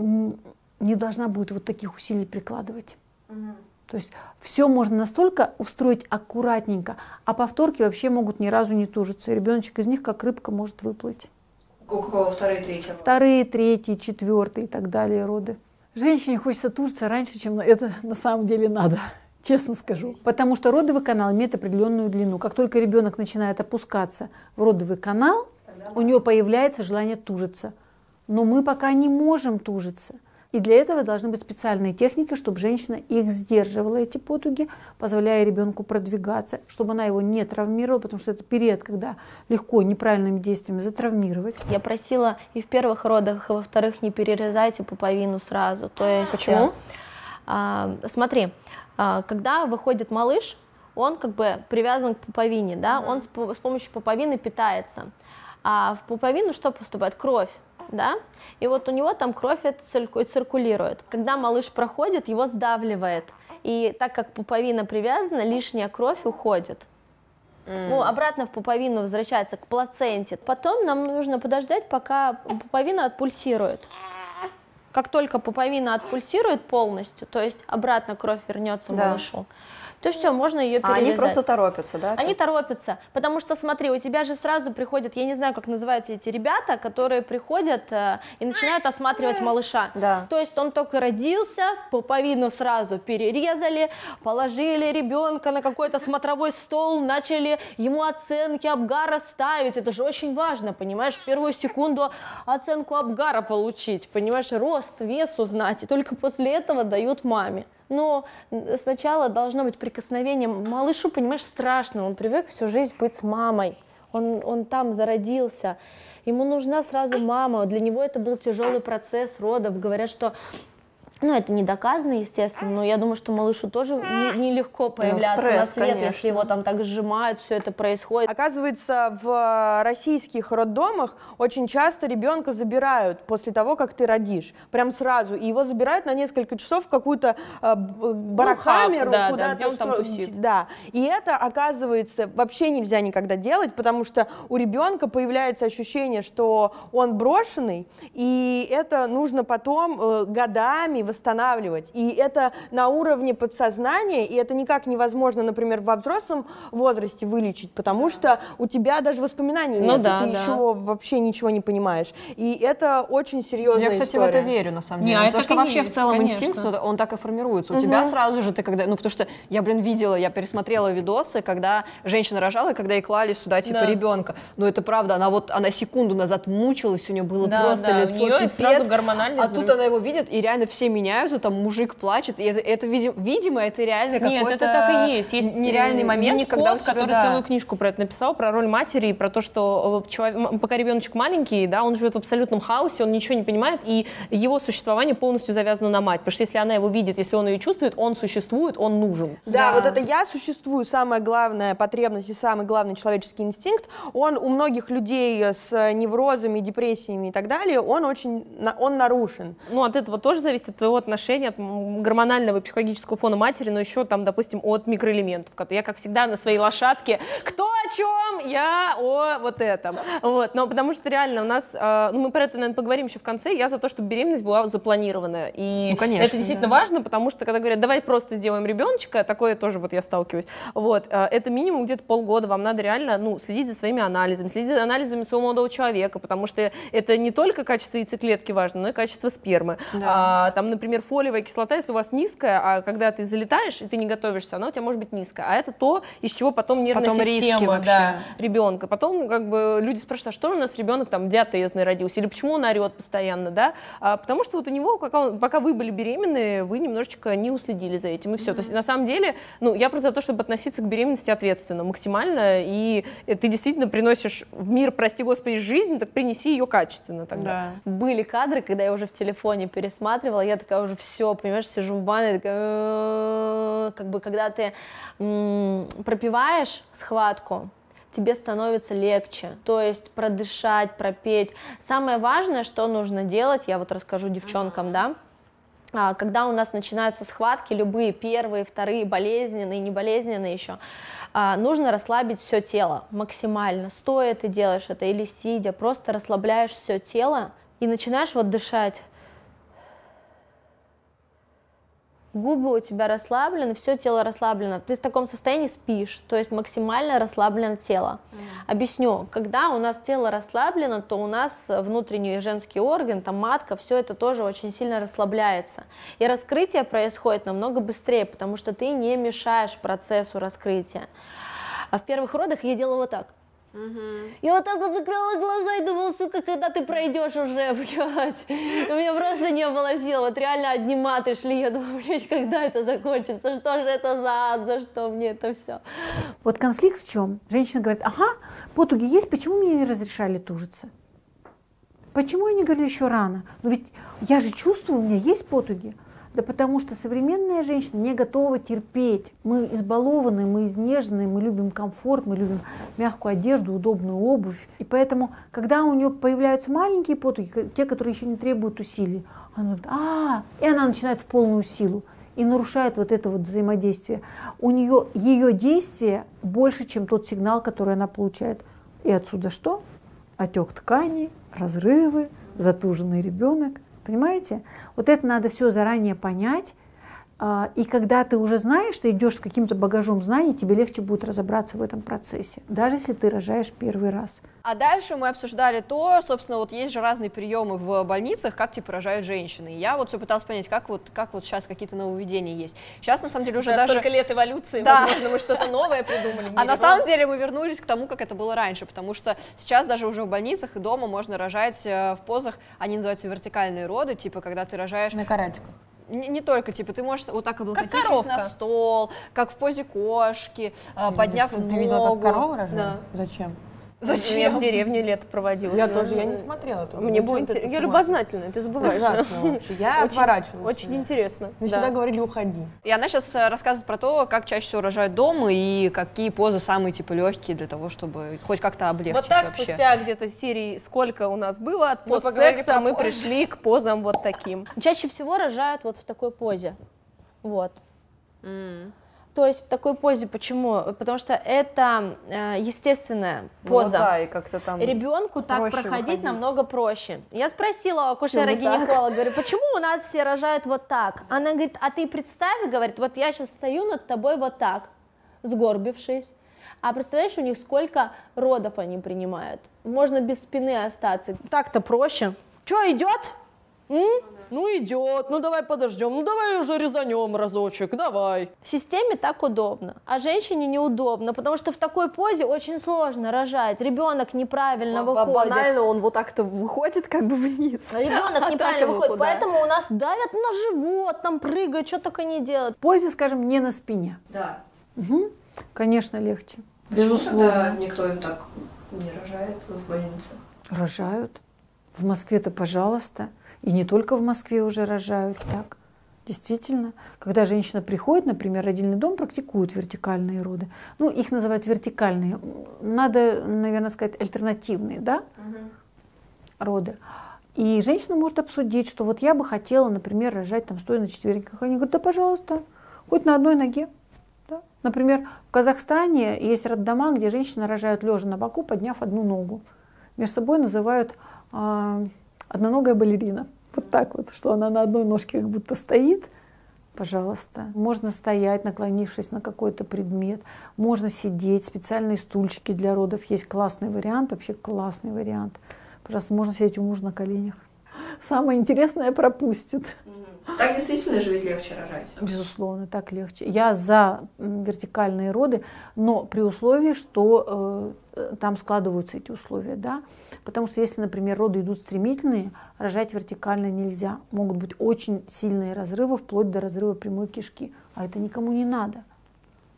не должна будет вот таких усилий прикладывать. То есть все можно настолько устроить аккуратненько, а повторки вообще могут ни разу не тужиться. И ребеночек из них как рыбка может выплыть. У кого вторые, третьи? Вторые, третьи, четвертые и так далее роды. Женщине хочется тужиться раньше, чем это на самом деле надо. Честно скажу. Потому что родовый канал имеет определенную длину. Как только ребенок начинает опускаться в родовый канал, у него появляется желание тужиться. Но мы пока не можем тужиться. И для этого должны быть специальные техники, чтобы женщина их сдерживала, эти потуги, позволяя ребенку продвигаться, чтобы она его не травмировала, потому что это период, когда легко неправильными действиями затравмировать. Я просила и в первых родах, и во вторых не перерезайте пуповину сразу. То есть, Почему? А, смотри, а, когда выходит малыш, он как бы привязан к пуповине, да, он с, с помощью пуповины питается. А в пуповину что поступает? Кровь, да, и вот у него там кровь это циркулирует. Когда малыш проходит, его сдавливает, и так как пуповина привязана, лишняя кровь уходит. Ну, обратно в пуповину возвращается к плаценте. Потом нам нужно подождать, пока пуповина отпульсирует. Как только пуповина отпульсирует полностью, то есть обратно кровь вернется Да. малышу, то все, можно ее А перерезать. они просто торопятся, да? Они торопятся, потому что, смотри, у тебя же сразу приходят, я не знаю, как называются эти ребята, которые приходят э, и начинают осматривать малыша. Да. То есть он только родился, пуповину сразу перерезали, положили ребенка на какой-то смотровой стол, начали ему оценки Абгара ставить. Это же очень важно, понимаешь, в первую секунду оценку Абгара получить, понимаешь, рост, вес узнать, и только после этого дают маме. Но сначала должно быть прикосновение. Малышу, понимаешь, страшно, он привык всю жизнь быть с мамой. Он, он там зародился. Ему нужна сразу мама. Для него это был тяжелый процесс родов. Говорят, что ну, это не доказано, естественно, но я думаю, что малышу тоже не- нелегко появляться на стресс, свет, конечно. если его там так сжимают, все это происходит. Оказывается, в российских роддомах очень часто ребенка забирают после того, как ты родишь. Прям сразу. И его забирают на несколько часов в какую-то э, б- барокамеру, хаб, да, да, куда-то. где он там тусит. Да. И это, оказывается, вообще нельзя никогда делать, потому что у ребенка появляется ощущение, что он брошенный, и это нужно потом э, годами восстанавливать. И это на уровне подсознания, и это никак невозможно, например, во взрослом возрасте вылечить, потому что у тебя даже воспоминаний Ну нет, да, ты да. еще вообще ничего не понимаешь. И это очень серьезная Я, кстати, в история. это верю, на самом Не, деле. а это Потому что вообще в есть, целом конечно. инстинкт, он так и формируется. У тебя сразу же ты когда... Ну, потому что я, блин, видела, я пересмотрела видосы, когда женщина рожала, и когда ей клали сюда, типа, Да. ребенка. Но это правда, она вот, она секунду назад мучилась, у нее было Да, просто да, у лицо неё пипец. сразу гормональный А взрыв. тут она его видит, и реально все меняются, там мужик плачет, и это, это видимо, видимо, это реально Нет, какой-то это так и есть. Есть нереальный э, момент, Винни-Кот, когда у тебя, который да. целую книжку про это написал, про роль матери, и про то, что э, человек- пока ребеночек маленький, да, он живет в абсолютном хаосе, он ничего не понимает, и его существование полностью завязано на мать. Потому что если она его видит, если он ее чувствует, он существует, он нужен. Да, Да. вот это я существую, самая главная потребность и самый главный человеческий инстинкт, он у многих людей с неврозами, депрессиями и так далее, он очень, он нарушен. Ну, от этого тоже зависит от твоего отношения, от м, гормонального и психологического фона матери, но еще там, допустим, от микроэлементов. Я, как всегда, на своей лошадке, кто о чем, я о вот этом. Вот, но потому что реально у нас, э, ну, мы про это, наверное, поговорим еще в конце, я за то, чтобы беременность была запланированная. И Ну, конечно, это действительно да. важно, потому что, когда говорят, давай просто сделаем ребеночка, такое тоже вот я сталкиваюсь, вот, э, это минимум где-то полгода, вам надо реально, ну, следить за своими анализами, следить за анализами своего молодого человека, потому что это не только качество яйцеклетки важно, но и качество спермы. Да. А, там, например, фолиевая кислота, если у вас низкая, а когда ты залетаешь и ты не готовишься, она у тебя может быть низкая. А это то, из чего потом нервная Потом система да, ребенка. Потом как бы люди спрашивают, а что у нас ребенок там диатезный родился, или почему он орет постоянно, да? А, потому что вот у него, пока, он- пока вы были беременны, вы немножечко не уследили за этим, и все. То есть на самом деле, ну, я просто за то, чтобы относиться к беременности ответственно, максимально, и э, ты действительно приносишь в мир, прости господи, жизнь, так принеси ее качественно тогда. Да. Были кадры, когда я уже в телефоне пересматривала, я такая уже все, понимаешь, сижу в ванной, такая, как бы когда ты пропиваешь схватку, тебе становится легче, то есть продышать, пропеть. Самое важное, что нужно делать, я вот расскажу девчонкам, да, а, когда у нас начинаются схватки, любые первые, вторые, болезненные, неболезненные еще, а, нужно расслабить все тело максимально. Стоя ты делаешь это или сидя, просто расслабляешь все тело и начинаешь вот дышать. Губы у тебя расслаблены, все тело расслаблено. Ты в таком состоянии спишь, то есть максимально расслаблено тело. Объясню, когда у нас тело расслаблено, то у нас внутренний женский орган, там матка, все это тоже очень сильно расслабляется. И раскрытие происходит намного быстрее, потому что ты не мешаешь процессу раскрытия. А в первых родах я делала вот так. Я вот так вот закрыла глаза и думала, сука, когда ты пройдешь уже, блядь. У меня просто не было сил. Вот реально одни маты шли. Я думала, блядь, когда это закончится? Что же это за ад? За что мне это все? Вот конфликт в чем? Женщина говорит, ага, потуги есть, почему мне не разрешали тужиться? Почему они говорили еще рано? Ну ведь я же чувствую, у меня есть потуги. Да потому что современная женщина не готова терпеть. Мы избалованы, мы изнежены, мы любим комфорт, мы любим мягкую одежду, удобную обувь. И поэтому, когда у нее появляются маленькие потуги, те, которые еще не требуют усилий, она говорит, а, и она начинает в полную силу и нарушает вот это вот взаимодействие. У нее ее действие больше, чем тот сигнал, который она получает. И отсюда что? Отек тканей, разрывы, затуженный ребенок. Понимаете? Вот это надо все заранее понять. А, И когда ты уже знаешь, ты идешь с каким-то багажом знаний, тебе легче будет разобраться в этом процессе, даже если ты рожаешь первый раз. А дальше мы обсуждали то, собственно, вот есть же разные приемы в больницах, как типа рожают женщины. И я вот все пыталась понять, как вот, как вот сейчас какие-то нововведения есть. Сейчас, на самом деле, уже За даже... столько лет эволюции, Да. возможно, мы что-то новое придумали. А на самом деле мы вернулись к тому, как это было раньше, потому что сейчас даже уже в больницах и дома можно рожать э, в позах, они называются вертикальные роды, типа когда ты рожаешь На карачках. Не, не только, типа, ты можешь вот так облокотившись на стол, как в позе кошки, э, подняв Ты ногу. видела, как корова рожает? Да. Зачем? Зачем? Я в деревне лето проводила. Я Ну, тоже, я не смотрела. только Мне было ты интересно. Я любознательная, ты забываешь. Ужасно вообще. Я отворачивалась. Очень интересно. Мне да. всегда говорили, уходи. И она сейчас рассказывает про то, как чаще всего рожают дома и какие позы самые типа легкие для того, чтобы хоть как-то облегчить Вот так вообще. спустя где-то серии сколько у нас было от постсекса про мы пришли к позам вот таким. Чаще всего рожают вот в такой позе. Вот. То есть в такой позе. Почему? Потому что это э, естественная поза. Ну да, и как-то там... Ребенку так проходить выходить. намного проще. Я спросила у акушера-гинеколога, говорю, почему у нас все рожают вот так? Она говорит, а ты представь, говорит, вот я сейчас стою над тобой вот так, сгорбившись. А представляешь, у них сколько родов они принимают? Можно без спины остаться. Так-то проще. Что, идет? М? Ну идет, ну давай подождем, ну давай уже резанем разочек, давай. В системе так удобно, а женщине неудобно, потому что в такой позе очень сложно рожать, ребенок неправильно Ба- выходит. Банально он вот так-то выходит как бы вниз. Ребенок так неправильно выходит, куда? поэтому у нас давят на живот, там прыгают, что только не делают. В позе, скажем, не на спине. Да. Мгм. Конечно, легче. Безусловно. никто им так не рожает в больнице? Рожают. В Москве-то, пожалуйста. И не только в Москве уже рожают так. Действительно, когда женщина приходит, например, родильный дом, практикуют вертикальные роды. Ну, их называют вертикальные. Надо, наверное, сказать, альтернативные, да, роды. И женщина может обсудить, что вот я бы хотела, например, рожать там стоя на четвереньках. Они говорят, да, пожалуйста, хоть на одной ноге. Да? Например, в Казахстане есть роддома, где женщины рожают лежа на боку, подняв одну ногу. Между собой называют а, одноногая балерина. Вот так вот, что она на одной ножке как будто стоит. Пожалуйста. Можно стоять, наклонившись на какой-то предмет. Можно сидеть. Специальные стульчики для родов есть. Классный вариант. Вообще классный вариант. Пожалуйста, можно сидеть у мужа на коленях. Самое интересное пропустит. Так действительно же ведь легче рожать. Безусловно, так легче. Я за вертикальные роды, но при условии, что э, там складываются эти условия, да. Потому что если, например, роды идут стремительные, рожать вертикально нельзя. Могут быть очень сильные разрывы, вплоть до разрыва прямой кишки. А это никому не надо.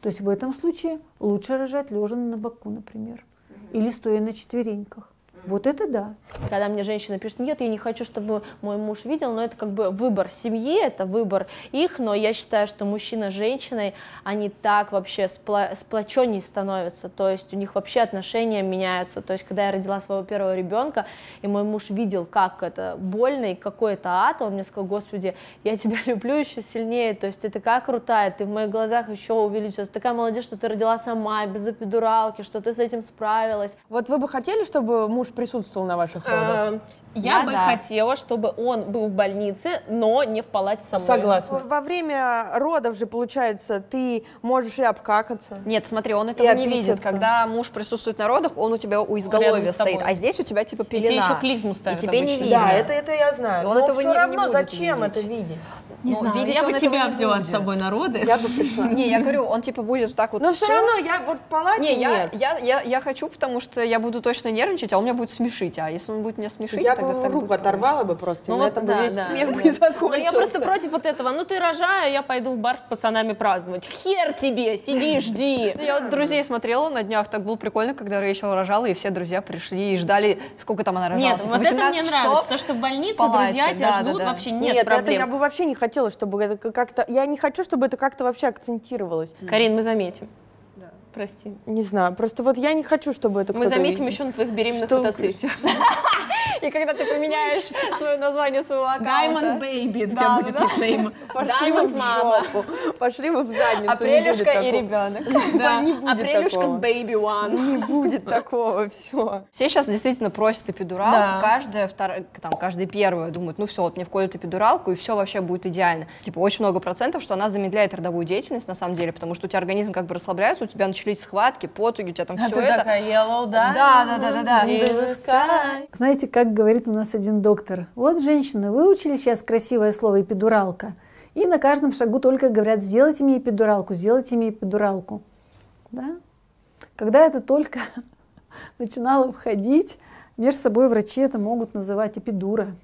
То есть в этом случае лучше рожать лежа на боку, например. Или стоя на четвереньках. Вот это да. Когда мне женщина пишет, нет, я не хочу, чтобы мой муж видел, но это как бы выбор семьи, это выбор их, но я считаю, что мужчина с женщиной, они так вообще спла- сплоченнее становятся, то есть у них вообще отношения меняются, то есть когда я родила своего первого ребенка, и мой муж видел, как это больно и какой это ад, он мне сказал, господи, я тебя люблю еще сильнее, то есть ты такая крутая, ты в моих глазах еще увеличилась, такая молодец, что ты родила сама, без эпидуралки, что ты с этим справилась. Вот вы бы хотели, чтобы муж присутствовал на ваших родах? Э, Я Я бы да. хотела, чтобы он был в больнице, но не в палате со мной. Согласна. Во время родов же, получается, ты можешь и обкакаться. Нет, смотри, он этого не видит. Когда муж присутствует на родах, он у тебя у изголовья стоит, а здесь у тебя типа И пелена. тебе еще клизму ставят И тебе не обычно. видно. Да, это, это я знаю. Он Но этого все не- не равно будет зачем видеть. это видеть? Не знаю, видеть я он бы тебя не взяла будет. с собой на роды. Я бы пришла. Не, я говорю, он типа будет вот так вот. Но все всё. равно я вот палате Не, я, нет. я, я, я хочу, потому что я буду точно нервничать, а он меня будет смешить. А если он будет меня смешить, Я тогда бы так руку будет оторвала бы просто, Ну и на вот этом да, бы весь да, смех да. бы и Но закончился. я просто против вот этого. Ну ты рожаю, я пойду в бар с пацанами праздновать. Хер тебе, сиди жди. Я вот друзей смотрела на днях, так было прикольно, когда Рэйчел рожала, и все друзья пришли и ждали, сколько там она рожала. Нет, типа, вот это 18 мне нравится, то, что в больнице друзья тебя ждут, вообще нет, Нет, это проблем. я бы вообще не хотела, чтобы это как-то... Я не хочу, чтобы это как-то вообще акцентировалось. Карин, мы заметим. Прости. Не знаю, просто вот я не хочу, чтобы это Мы заметим видел. еще на твоих беременных Что- фотосессиях. И когда ты поменяешь свое название своего аккаунта. Diamond Baby, у тебя будет никнейм. Diamond в Mama. Пошли вы в задницу. Апрелюшка и ребенок. Да. Не будет Апрелюшка с. Baby One. Не будет такого, все. Все сейчас действительно просят эпидуралку, Да. каждая вторая, там, каждая первая думает, ну все, вот мне вколют эпидуралку, и все вообще будет идеально. Типа очень много процентов, что она замедляет родовую деятельность на самом деле, потому что у тебя организм как бы расслабляется, у тебя начались схватки, потуги, у тебя там все это. yellow Да, да, да, да, да. Знаете, как говорит у нас один доктор, вот женщины выучили сейчас красивое слово эпидуралка, и на каждом шагу только говорят, сделайте мне эпидуралку, сделайте мне эпидуралку. Да? Когда это только начинало входить, между собой врачи это могут называть эпидура.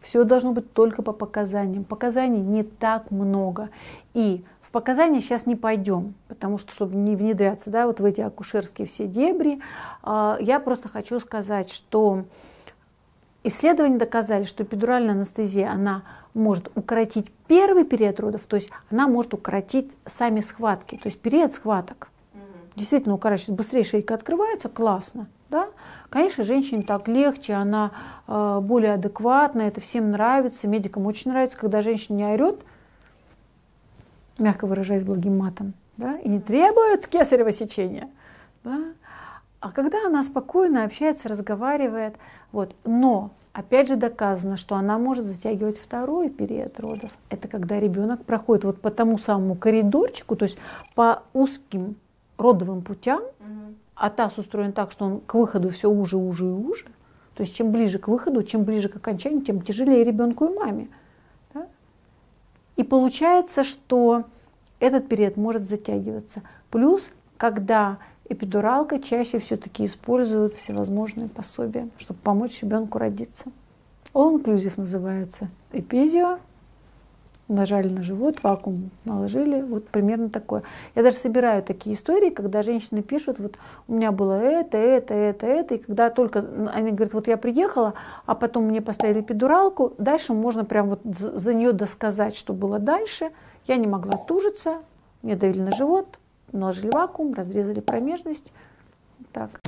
Все должно быть только по показаниям. Показаний не так много. И в показания сейчас не пойдем, потому что, чтобы не внедряться да, вот в эти акушерские все дебри, а, я просто хочу сказать, что исследования доказали, что эпидуральная анестезия, она может укоротить первый период родов, то есть она может укоротить сами схватки, то есть период схваток. Действительно укорачивает, быстрее шейка открывается, классно. Да? Конечно, женщине так легче, она э, более адекватна, это всем нравится, медикам очень нравится, когда женщина не орет, мягко выражаясь благим матом, да, и не требует кесарево сечения. Да? А когда она спокойно общается, разговаривает, вот, но опять же доказано, что она может затягивать второй период родов. Это когда ребенок проходит вот по тому самому коридорчику, то есть по узким родовым путям, а ТАСС устроен так, что он к выходу все уже, уже и уже. То есть чем ближе к выходу, чем ближе к окончанию, тем тяжелее ребенку и маме. И получается, что этот период может затягиваться. Плюс, когда эпидуралка чаще все-таки используют всевозможные пособия, чтобы помочь ребенку родиться. All inclusive называется. Эпизио, нажали на живот, вакуум наложили, вот примерно такое. Я даже собираю такие истории, когда женщины пишут, вот у меня было это, это, это, это, и когда только они говорят, вот я приехала, а потом мне поставили эпидуралку, дальше можно прям вот за нее досказать, что было дальше. Я не могла тужиться, мне давили на живот, наложили вакуум, разрезали промежность. Так.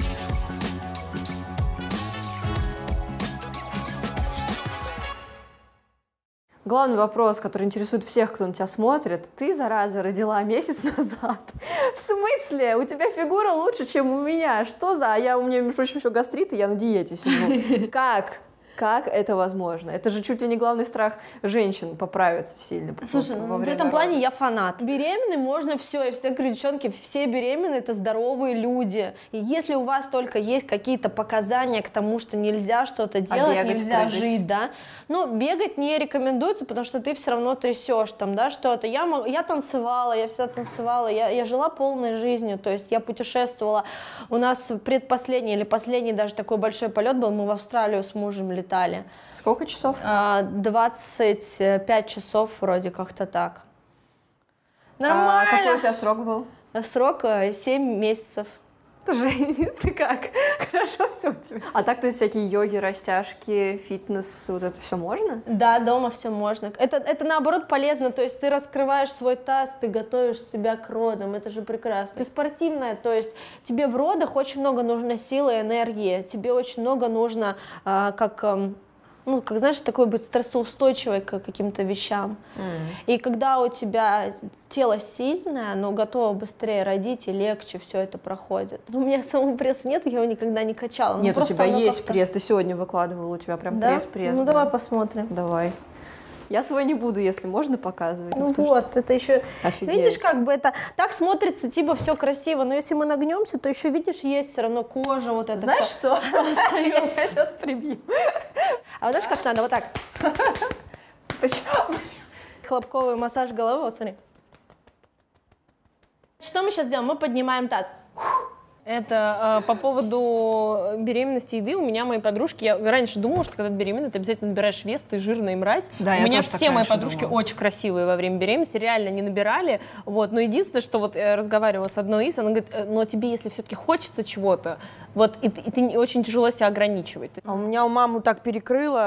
Главный вопрос, который интересует всех, кто на тебя смотрит. Ты, зараза, родила месяц назад. В смысле? У тебя фигура лучше, чем у меня. Что за... А я, у меня, между прочим, еще гастрит, и я на диете сижу. Как? Как это возможно? Это же чуть ли не главный страх женщин поправиться сильно. Слушай, во ну, в этом плане я фанат. Беременны можно все. Я всегда говорю, девчонки, все беременные это здоровые люди. И если у вас только есть какие-то показания к тому, что нельзя что-то делать, бегать, нельзя прыгать? жить, да, но бегать не рекомендуется, потому что ты все равно трясешь там, да, что-то. Я, мог- я танцевала, я всегда танцевала, я, я жила полной жизнью, то есть я путешествовала. У нас предпоследний или последний даже такой большой полет был, мы в Австралию с мужем летали. Сколько часов? А, 25 часов вроде как-то так. А какой у Нормально. тебя срок был? Срок 7 месяцев. Тоже ты как? Хорошо все у тебя. А так, то есть всякие йоги, растяжки, фитнес, вот это все можно? Да, дома все можно. Это, это наоборот полезно, то есть ты раскрываешь свой таз, ты готовишь себя к родам, это же прекрасно. Ты спортивная, то есть тебе в родах очень много нужно силы и энергии, тебе очень много нужно, а, как, ам, ну, как знаешь, такой быть стрессоустойчивой к каким-то вещам. И когда у тебя тело сильное, оно готово быстрее родить и легче все это проходит. У меня самого пресса нет, я его никогда не качала. ну, Нет, у тебя есть пресс. Ты сегодня выкладывал, у тебя прям Да? пресс-пресс. Ну да. давай посмотрим. Давай. Я свой не буду, если можно показывать. Ну вот, это еще, что- Офигеть. видишь, как бы это так смотрится, типа все красиво, но если мы нагнемся, то еще видишь, есть все равно кожа, вот это Знаешь всё. что? Я тебя сейчас прибью. А вот знаешь, как надо, вот так, Почему? хлопковый массаж головы, вот смотри. Что мы сейчас делаем? Мы поднимаем таз. Это э, по поводу беременности еды. У меня мои подружки, я раньше думала, что когда ты беременна, ты обязательно набираешь вес, ты жирная мразь. Да, у меня все мои подружки думала. очень красивые во время беременности, реально не набирали. Вот. Но единственное, что вот я разговаривала с одной из, она говорит, «Э, но тебе, если все-таки хочется чего-то, вот, и, ты- и ты не- очень тяжело себя ограничивать. А у меня у маму так перекрыло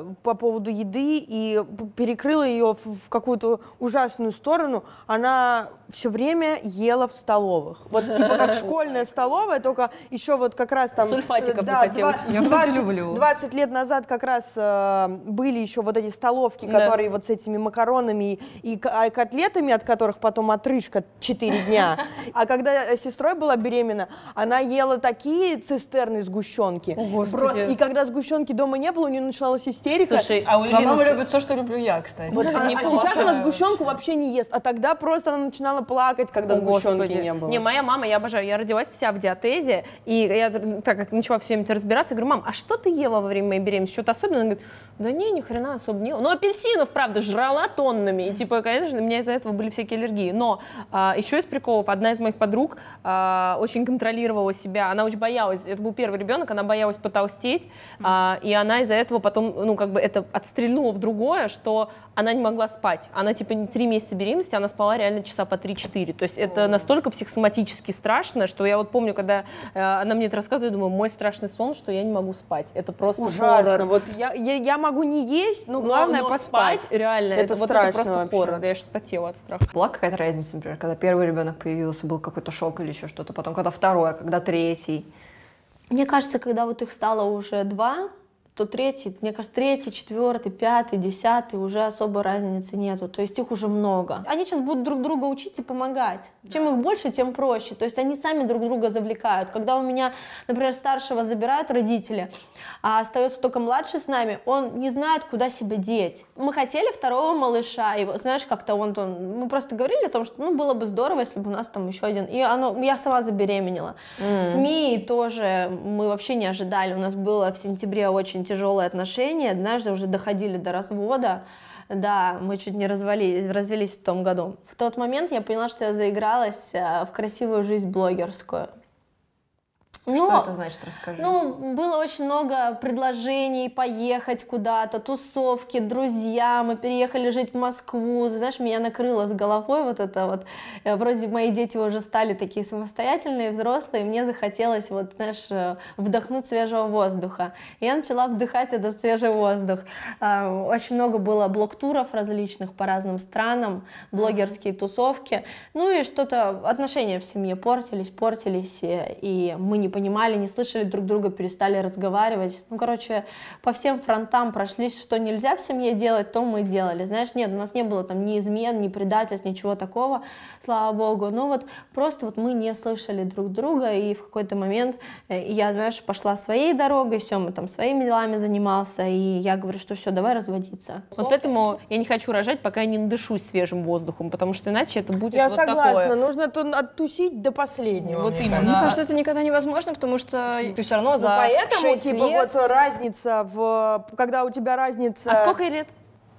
э, по поводу еды и перекрыло ее в, в какую-то ужасную сторону. Она все время ела в столовых. Вот типа как школьная столовая, только еще вот как раз там... Сульфатиков э, да, захотелось. два- Я, кстати, 20 люблю. 20 лет назад как раз э, были еще вот эти столовки, Да. которые вот с этими макаронами и, а, котлетами, от которых потом отрыжка 4 дня. А когда э, сестрой была беременна, она ела такие цистерны сгущенки. О, Господи. Просто, и когда сгущенки дома не было, у нее начиналась истерика. Слушай, а у Твоя Елены мама любит все, что люблю я, кстати. Вот, а, а сейчас она сгущенку вообще не ест, а тогда просто она начинала плакать, когда О, сгущенки Господи. не было. Не, моя мама, я обожаю, я родилась вся в диатезе, и я так как начала все это разбираться, я говорю, мам, а что ты ела во время моей беременности? Что-то особенное? Она говорит, да не, ни хрена особо не ела. Ну, апельсинов, правда, жрала тоннами, и типа, конечно, у меня из-за этого были всякие аллергии. Но а, еще из приколов, одна из моих подруг а, очень контролировала себя, она очень боялась, это был первый ребенок, она боялась потолстеть, а, и она из-за этого потом, ну, как бы это отстрельнула в другое, что она не могла спать. Она, типа, три месяца беременности, она спала реально часа по 3-4. То есть это настолько психосоматически страшно, что я вот помню, когда э, она мне это рассказывает, я думаю, мой страшный сон, что я не могу спать. Это просто Ужасно. хоррор. Вот я, я, я могу не есть, но Но- главное но поспать. спать реально, Это это, вот это страшно просто вообще. хоррор. Я сейчас потела от страха. Была какая-то разница, например, когда первый ребенок появился, был какой-то шок или еще что-то, потом когда второй, а когда третий. Мне кажется, когда вот их стало уже два, то третий, мне кажется, третий, четвертый, пятый, десятый уже особой разницы нету. То есть их уже много. Они сейчас будут друг друга учить и помогать. Чем их больше, тем проще. То есть они сами друг друга завлекают. Когда у меня, например, старшего забирают родители, а остается только младший с нами, он не знает, куда себя деть. Мы хотели второго малыша, и вот, знаешь, как-то он, он, мы просто говорили о том, что ну, было бы здорово, если бы у нас там еще один. И оно, я сама забеременела. С Мией тоже мы вообще не ожидали. У нас было в сентябре очень тяжелые отношения. Однажды уже доходили до развода. Да, мы чуть не развали, развелись в том году. В тот момент я поняла, что я заигралась э, в красивую жизнь блогерскую. Что это значит, расскажи. Ну, было очень много предложений поехать куда-то, тусовки, друзья. Мы переехали жить в Москву. Знаешь, меня накрыло с головой вот это вот. Э, Вроде мои дети уже стали такие самостоятельные, взрослые. и Мне захотелось вот, знаешь, э, вдохнуть свежего воздуха. Я начала вдыхать этот свежий воздух. А, Очень много было блок-туров различных по разным странам, блогерские тусовки. Ну и что-то, отношения в семье портились, портились, и мы не понимали, не слышали друг друга, перестали разговаривать. Ну, короче, по всем фронтам прошлись, что нельзя в семье делать, то мы делали. Знаешь, нет, у нас не было там ни измен, ни предательств, ничего такого, слава богу. Но вот просто вот мы не слышали друг друга, и в какой-то момент э, я, знаешь, пошла своей дорогой, все, мы там своими делами занимался, и я говорю, что все, давай разводиться. Вот поэтому я не хочу рожать, пока я не надышусь свежим воздухом, потому что иначе это будет Я вот согласна, такое. нужно ту- оттусить до последнего. Вот именно. Мне кажется, это никогда невозможно, потому что ты все равно Ну, за поэтому, 6 типа, лет... вот разница в... Когда у тебя разница... А сколько лет?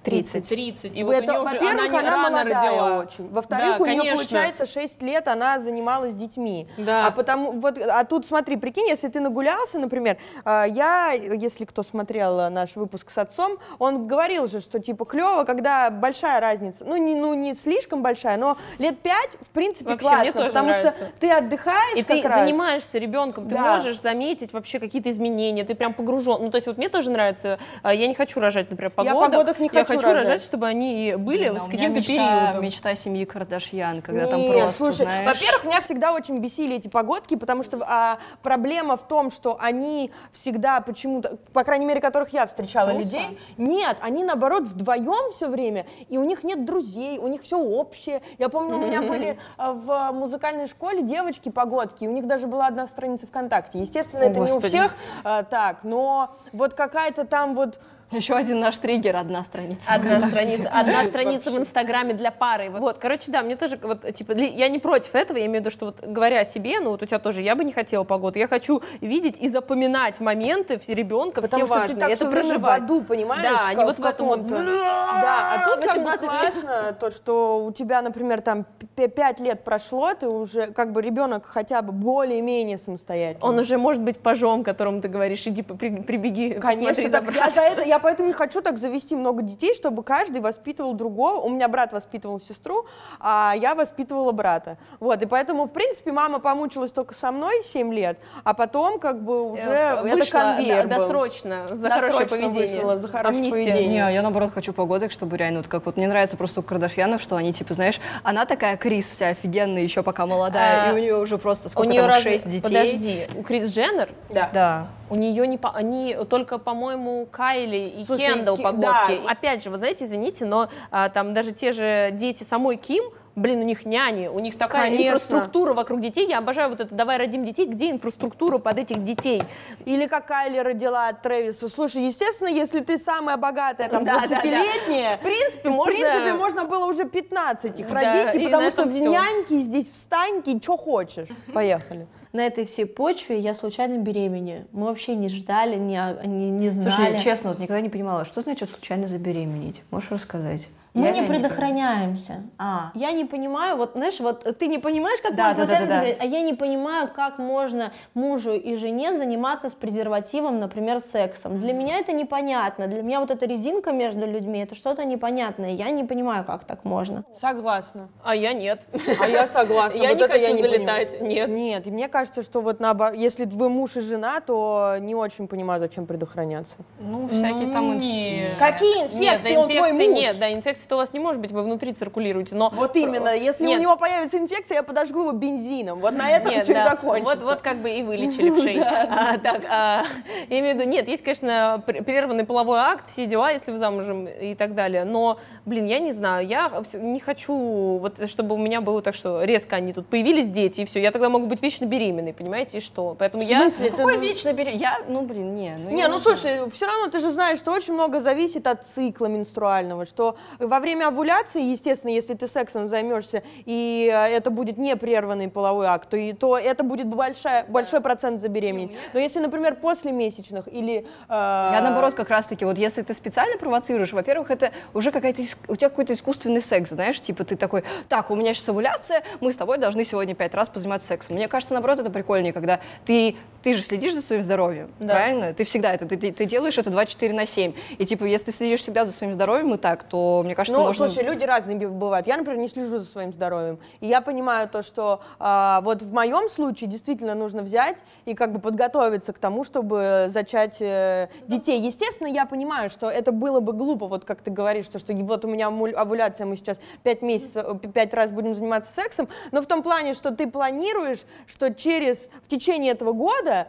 30. 30. И вот у Это, нее уже, она, не она, рано молодая родила. очень. Во-вторых, Да, у нее, получается, 6 лет она занималась детьми. Да. А, потому, вот, а тут, смотри, прикинь, если ты нагулялся, например, а, я, если кто смотрел а, наш выпуск с отцом, он говорил же, что, типа, клево, когда большая разница, ну не, ну, не слишком большая, но лет 5, в принципе, Вообще, классно, потому нравится. что ты отдыхаешь И ты раз. занимаешься ребенком, ты Да. можешь заметить вообще какие-то изменения, ты прям погружен. Ну, то есть вот мне тоже нравится, а, я не хочу рожать, например, по Я годам. по годам не хочу хочу рожать, рожать. чтобы они были Да, с каким-то мечта, периодом. мечта семьи Кардашьян, когда там Нет, просто, слушай, знаешь... во-первых, меня всегда очень бесили эти погодки, потому что а, проблема в том, что они всегда почему-то, по крайней мере, которых я встречала Соуса? людей, нет, они наоборот вдвоем все время, и у них нет друзей, у них все общее. Я помню, у меня были а, в музыкальной школе девочки-погодки, у них даже была одна страница ВКонтакте. Естественно, О, это не у Господи. всех а, так, но вот какая-то там вот Еще один наш триггер, одна страница. Одна ВКонтакте. страница, одна страница в Инстаграме для пары. Вот, короче, да, мне тоже, вот, типа, я не против этого, я имею в виду, что вот говоря о себе, ну вот у тебя тоже, я бы не хотела погоду, я хочу видеть и запоминать моменты все ребенка, Потому все что важные, ты так это проживать. в аду, понимаешь? Да, не вот в этом вот. Да, а тут как бы 18 лет. классно, то, что у тебя, например, там 5 лет прошло, ты уже, как бы, ребенок хотя бы более-менее самостоятельный. Он уже может быть пажом, которому ты говоришь, иди при- прибеги, Конечно, так я за это, я поэтому не хочу так завести много детей, чтобы каждый воспитывал другого. У меня брат воспитывал сестру, а я воспитывала брата. Вот, и поэтому, в принципе, мама помучилась только со мной 7 лет, а потом, как бы, уже это Э, Вышла конвейер до- был. досрочно за хорошее поведение. вышла за хорошее Амнистия. поведение. Не, я наоборот хочу погодок, чтобы реально вот как вот мне нравится просто у Кардашьянов, что они типа, знаешь, она такая Крис вся офигенная, еще пока молодая, А, и у нее уже просто У сколько нее там, разве- шесть детей. Подожди, у Крис Дженнер Да. У нее не по... они только, по-моему, Кайли и Слушай, Кендалл Ки- погодки. да. Опять же, вы знаете, извините, но а, там даже те же дети самой Ким, блин, у них няни, у них такая Конечно. инфраструктура вокруг детей. Я обожаю вот это «давай родим детей», где инфраструктура под этих детей? Или как Кайли родила от Трэвиса. Слушай, естественно, если ты самая богатая, там, Да, да, да. 20-летняя, В принципе, в можно... принципе, можно было уже 15 их Да, родить, и потому что этом в всё. няньки здесь встаньки, что хочешь. Поехали. На этой всей почве я случайно беременею. Мы вообще не ждали, не, не, не знали. Слушай, честно, вот никогда не понимала, что значит случайно забеременеть? Можешь рассказать? Мы Я не предохраняемся. А, Я не понимаю, вот знаешь, вот ты не понимаешь, как Да, можно да, да, случайно да, да. забеременеть, а я не понимаю, как можно мужу и жене заниматься с презервативом, например, сексом. Для меня это непонятно. Для меня вот эта резинка между людьми это что-то непонятное. Я не понимаю, как так можно. Согласна. А я нет. А я согласна. Я Вот не это я хочу не залетать, понимаю. нет. Нет, и мне кажется, что вот наоборот, если вы муж и жена, то не очень понимаю, зачем предохраняться. ну, всякие там инфи. Какие Нет, инфекции? да, Он твой инфекции муж. нет, да, инфекции-то у вас не может быть, вы внутри циркулируете, но... Вот именно, если Нет. у него появится инфекция, я подожгу его бензином. Вот на этом Нет, все да. закончится. Вот, вот как бы и вылечили в шее. А, так, а, я имею в виду, нет, есть, конечно, пр- прерванный половой акт, дела, если вы замужем и так далее, но, блин, я не знаю, я не хочу, вот, чтобы у меня было так, что резко они тут появились дети, и все, я тогда могу быть вечно беременной, понимаете, и что? Поэтому я... Какой вечно беременна? Я, ну, блин, не. Ну, Не, ну слушай, все равно ты же знаешь, что очень много зависит от цикла менструального, что во время овуляции, естественно, если ты сексом займешься, и э, это будет не прерванный половой акт, то, и- то это будет большая, большой процент забеременеть. Но если, например, после месячных или... э, Я наоборот как раз-таки, вот если ты специально провоцируешь, во-первых, это уже какая-то, у тебя какой-то искусственный секс, знаешь, типа ты такой, так, у меня сейчас овуляция, мы с тобой должны сегодня пять раз позаниматься сексом. Мне кажется, наоборот, это прикольнее, когда ты, ты же следишь за своим здоровьем, Да. правильно? Ты всегда это, ты, ты- ты делаешь это 24 на 7. И типа, если ты следишь всегда за своим здоровьем и так, то, мне кажется, кажется, Ну, можно... слушай, люди разные бывают. Я, например, не слежу за своим здоровьем. И я понимаю то, что а, вот в моем случае действительно нужно взять и как бы подготовиться к тому, чтобы зачать э, детей. Естественно, я понимаю, что это было бы глупо, вот как ты говоришь, что, что вот у меня овуляция, мы сейчас пять месяцев, э, пять раз будем заниматься сексом, но в том плане, что ты планируешь, что через, в течение этого года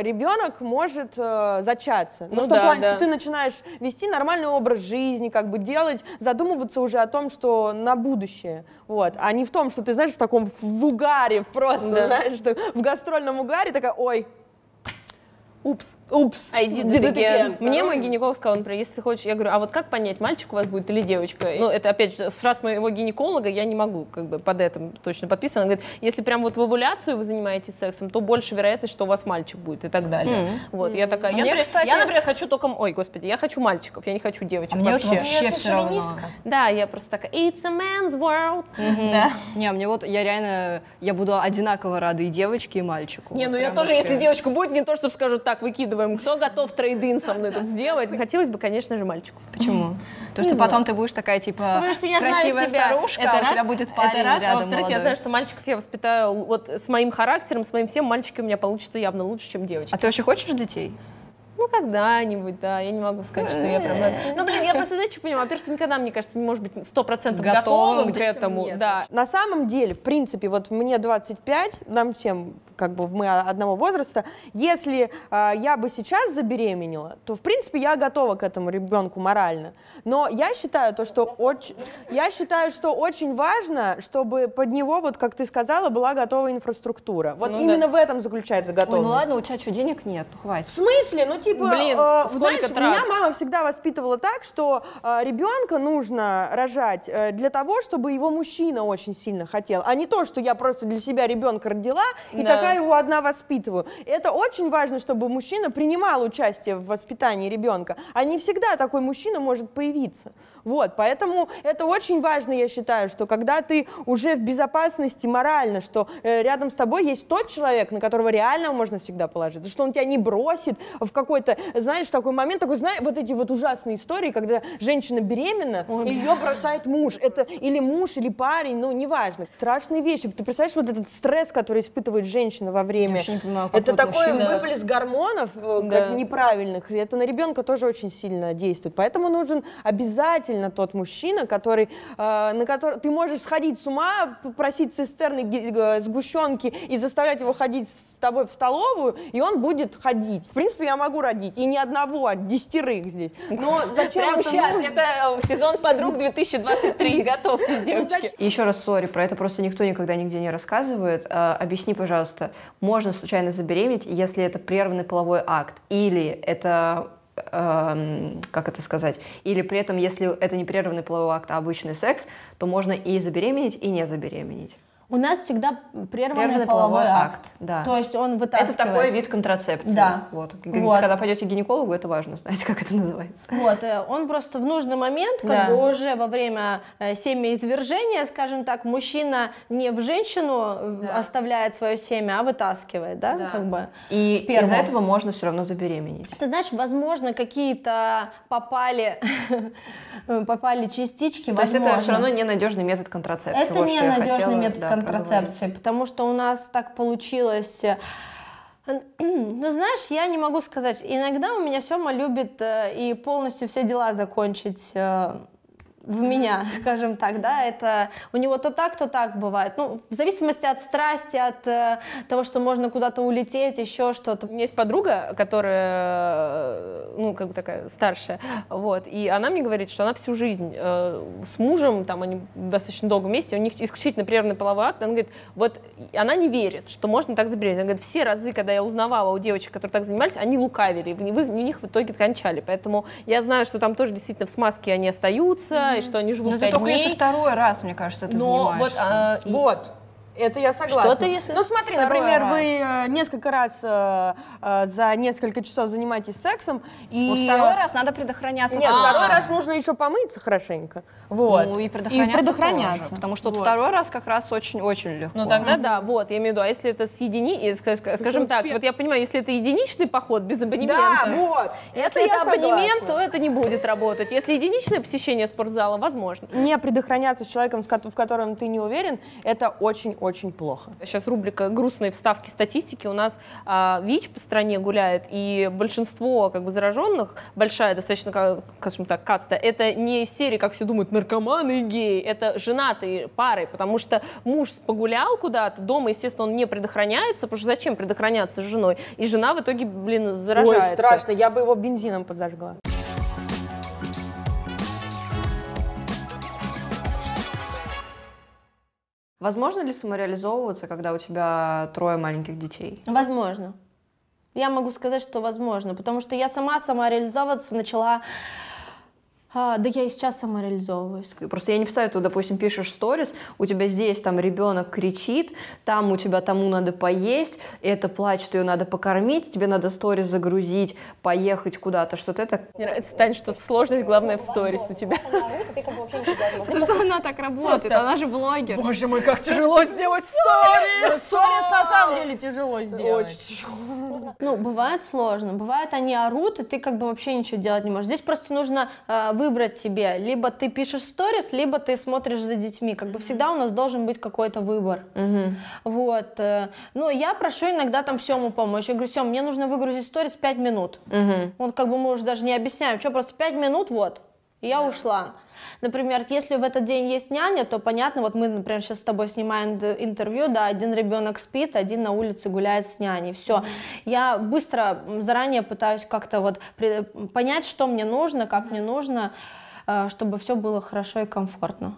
ребенок может э, зачаться. Но Ну в том да, плане, да. что ты начинаешь вести нормальный образ жизни, как бы делать, задумываться уже о том, что на будущее, вот, а не в том, что ты, знаешь, в таком в угаре просто, Да. знаешь, что в гастрольном угаре такая, ой, Упс. упс, I did did it it again. again». Мне мой гинеколог сказал, например, если ты хочешь, я говорю, а вот как понять, мальчик у вас будет или девочка? Ну, это, опять же, с раз моего гинеколога я не могу как бы под этим точно подписано. Он говорит, если прям вот в овуляцию вы занимаетесь сексом, то больше вероятность, что у вас мальчик будет и так далее. Вот, я такая, я, Мне, например, кстати- я, например, хочу только, ой, господи, я хочу мальчиков, я не хочу девочек А мне вообще. вообще все равно. Да, я просто такая, it's a man's world. Да. Не, мне вот, я реально, я буду одинаково рада и девочке, и мальчику. Не, Вот ну я тоже, вообще. если девочка будет, не то, чтобы скажут, так, выкидываем, кто готов трейдин со мной тут сделать? Хотелось бы, конечно же, мальчиков. Почему? То, что потом ты будешь такая, типа, Потому что я знаю красивая себя. старушка, Это а у раз, тебя будет это парень а рядом во-вторых, я молодой. знаю, что мальчиков я воспитаю вот с моим характером, с моим всем, мальчики у меня получатся явно лучше, чем девочки. А ты вообще хочешь детей? Ну, когда-нибудь, да, я не могу сказать, что я прям... Ну, блин, я просто, знаете, что понимаю, во-первых, ты никогда, мне кажется, не можешь быть сто процентов Готовым готовым к этому, нет. да. На самом деле, в принципе, вот мне 25, нам всем как бы мы одного возраста, если а, я бы сейчас забеременела, то, в принципе, я готова к этому ребенку морально. Но я считаю то, что очень, я считаю, что очень важно, чтобы под него, вот как ты сказала, была готова инфраструктура. Вот Ну именно в этом заключается Ой, готовность. ну ладно, у тебя что, денег нет? Ну, В хватит. смысле? Ну, типа, Блин, э, знаешь, трат? меня мама всегда воспитывала так, что ребенка нужно рожать э, для того, чтобы его мужчина очень сильно хотел, а не то, что я просто для себя ребенка родила и Да. такая его одна воспитываю. Это очень важно, чтобы мужчина принимал участие в воспитании ребенка, а не всегда такой мужчина может появиться. Вот, поэтому это очень важно, я считаю, что когда ты уже в безопасности морально, что э, рядом с тобой есть тот человек, на которого реально можно всегда положиться, что он тебя не бросит в какой-то, знаешь, такой момент, такой, знаешь, вот эти вот ужасные истории, когда женщина беременна, и ее бросает муж, это или муж, или парень, ну, неважно. Страшные вещи. Ты представляешь вот этот стресс, который испытывает женщина во время? вообще не понимаю, как это вот такой мужчина- выплеск гормонов э, Да. неправильных, и это на ребенка тоже очень сильно действует. Поэтому нужен обязательно тот мужчина, который, э, на который ты можешь сходить с ума, попросить цистерны э, сгущенки и заставлять его ходить с тобой в столовую, и он будет ходить. В принципе, я могу родить, и не одного, а десятерых здесь. Но зачем Прямо это сейчас, нужно? это э, сезон подруг 2023, готовьтесь, девочки. И Еще раз, сори, про это просто никто никогда нигде не рассказывает. А, объясни, пожалуйста, можно случайно забеременеть, если это прерванный половой акт, или это эм, как это сказать, или при этом, если это не прерванный половой акт, а обычный секс, то можно и забеременеть, и не забеременеть. У нас всегда прерванный, Прерванный половой, половой акт. акт, да. То есть он вытаскивает. Это такой вид контрацепции. Да. Вот. Вот. Когда пойдете к гинекологу, это важно знать, как это называется. Вот, э, он просто в нужный момент, как Да. бы уже во время э, семяизвержения, скажем так, мужчина не в женщину э, оставляет свое семя, а вытаскивает, да, Да. как бы И из-за этого можно все равно забеременеть. Ты знаешь, возможно, какие-то попали, попали частички, То есть возможно. это все равно ненадежный метод контрацепции. Это Вот ненадежный метод да, контрацепции, потому что у нас так получилось. э, Ну, знаешь, я не могу сказать. Иногда у меня Сема любит э, и полностью все дела закончить э, в меня, скажем так, да, это у него то так, то так бывает. Ну, в зависимости от страсти, от э, того, что можно куда-то улететь, еще что-то. У меня есть подруга, которая, э, ну, как бы такая старшая, вот, и она мне говорит, что она всю жизнь э, с мужем, там, они достаточно долго вместе, у них исключительно прерванный половой акт, она говорит, вот, она не верит, что можно так забеременеть. Она говорит, все разы, когда я узнавала у девочек, которые так занимались, они лукавили, и в, них в итоге кончали, поэтому я знаю, что там тоже действительно в смазке они остаются, и что они живут Но это пять только если второй раз, мне кажется, ты Но вот, занимаешься. а, и- Вот. Это я согласна. Что-то, если Ну смотри, второй например, раз. вы э, несколько раз э, э, за несколько часов занимаетесь сексом, и... Вот второй раз надо предохраняться. Нет, тоже. второй раз нужно еще помыться хорошенько. Вот. Ну и предохраняться, предохраняться. тоже, потому что вот второй раз как раз очень-очень легко. Ну тогда да, вот, я имею в виду, а если это с едини, э, ска- скажем так, вот я понимаю, если это единичный поход без абонемента, Да, вот. если я это абонемент, согласна. то это не будет работать. Если единичное посещение спортзала, возможно. Не предохраняться с человеком, в котором ты не уверен, это очень-очень плохо. Сейчас рубрика «Грустные вставки статистики». У нас а, ВИЧ по стране гуляет, и большинство как бы зараженных, большая достаточно, ка- скажем так, каста, это не серии, как все думают, наркоманы и геи, это женатые пары, потому что муж погулял куда-то, дома, естественно, он не предохраняется, потому что зачем предохраняться с женой? И жена в итоге, блин, заражается. Ой, страшно, я бы его бензином подожгла. Возможно ли самореализовываться, когда у тебя трое маленьких детей? Возможно. Я могу сказать, что возможно, потому что я сама самореализовываться начала... а, да я и сейчас самореализовываюсь. Просто я не представляю, ты, допустим, пишешь сторис, у тебя здесь там ребенок кричит, там у тебя тому надо поесть, это плачет, ее надо покормить, тебе надо сторис загрузить, поехать куда-то, что-то это... Мне нравится, Тань, что сложность главная в сторис у тебя. Потому что она так работает, она же блогер. Боже мой, как тяжело сделать сторис! Сторис на самом деле тяжело сделать. Ну, бывает сложно. Бывает, они орут, и ты как бы вообще ничего делать не можешь. Здесь просто нужно э, выбрать тебе. Либо ты пишешь сторис, либо ты смотришь за детьми. Как бы всегда у нас должен быть какой-то выбор. Вот. э, Ну, я прошу иногда там Сему помочь. Я говорю, Сем, мне нужно выгрузить сторис 5 минут. Он как бы мы уже даже не объясняем. Что, просто 5 минут, вот. И я ушла. Например, если в этот день есть няня, то понятно, вот мы, например, сейчас с тобой снимаем интервью, да, один ребенок спит, один на улице гуляет с няней, все. Я быстро заранее пытаюсь как-то вот понять, что мне нужно, как мне нужно, э, чтобы все было хорошо и комфортно.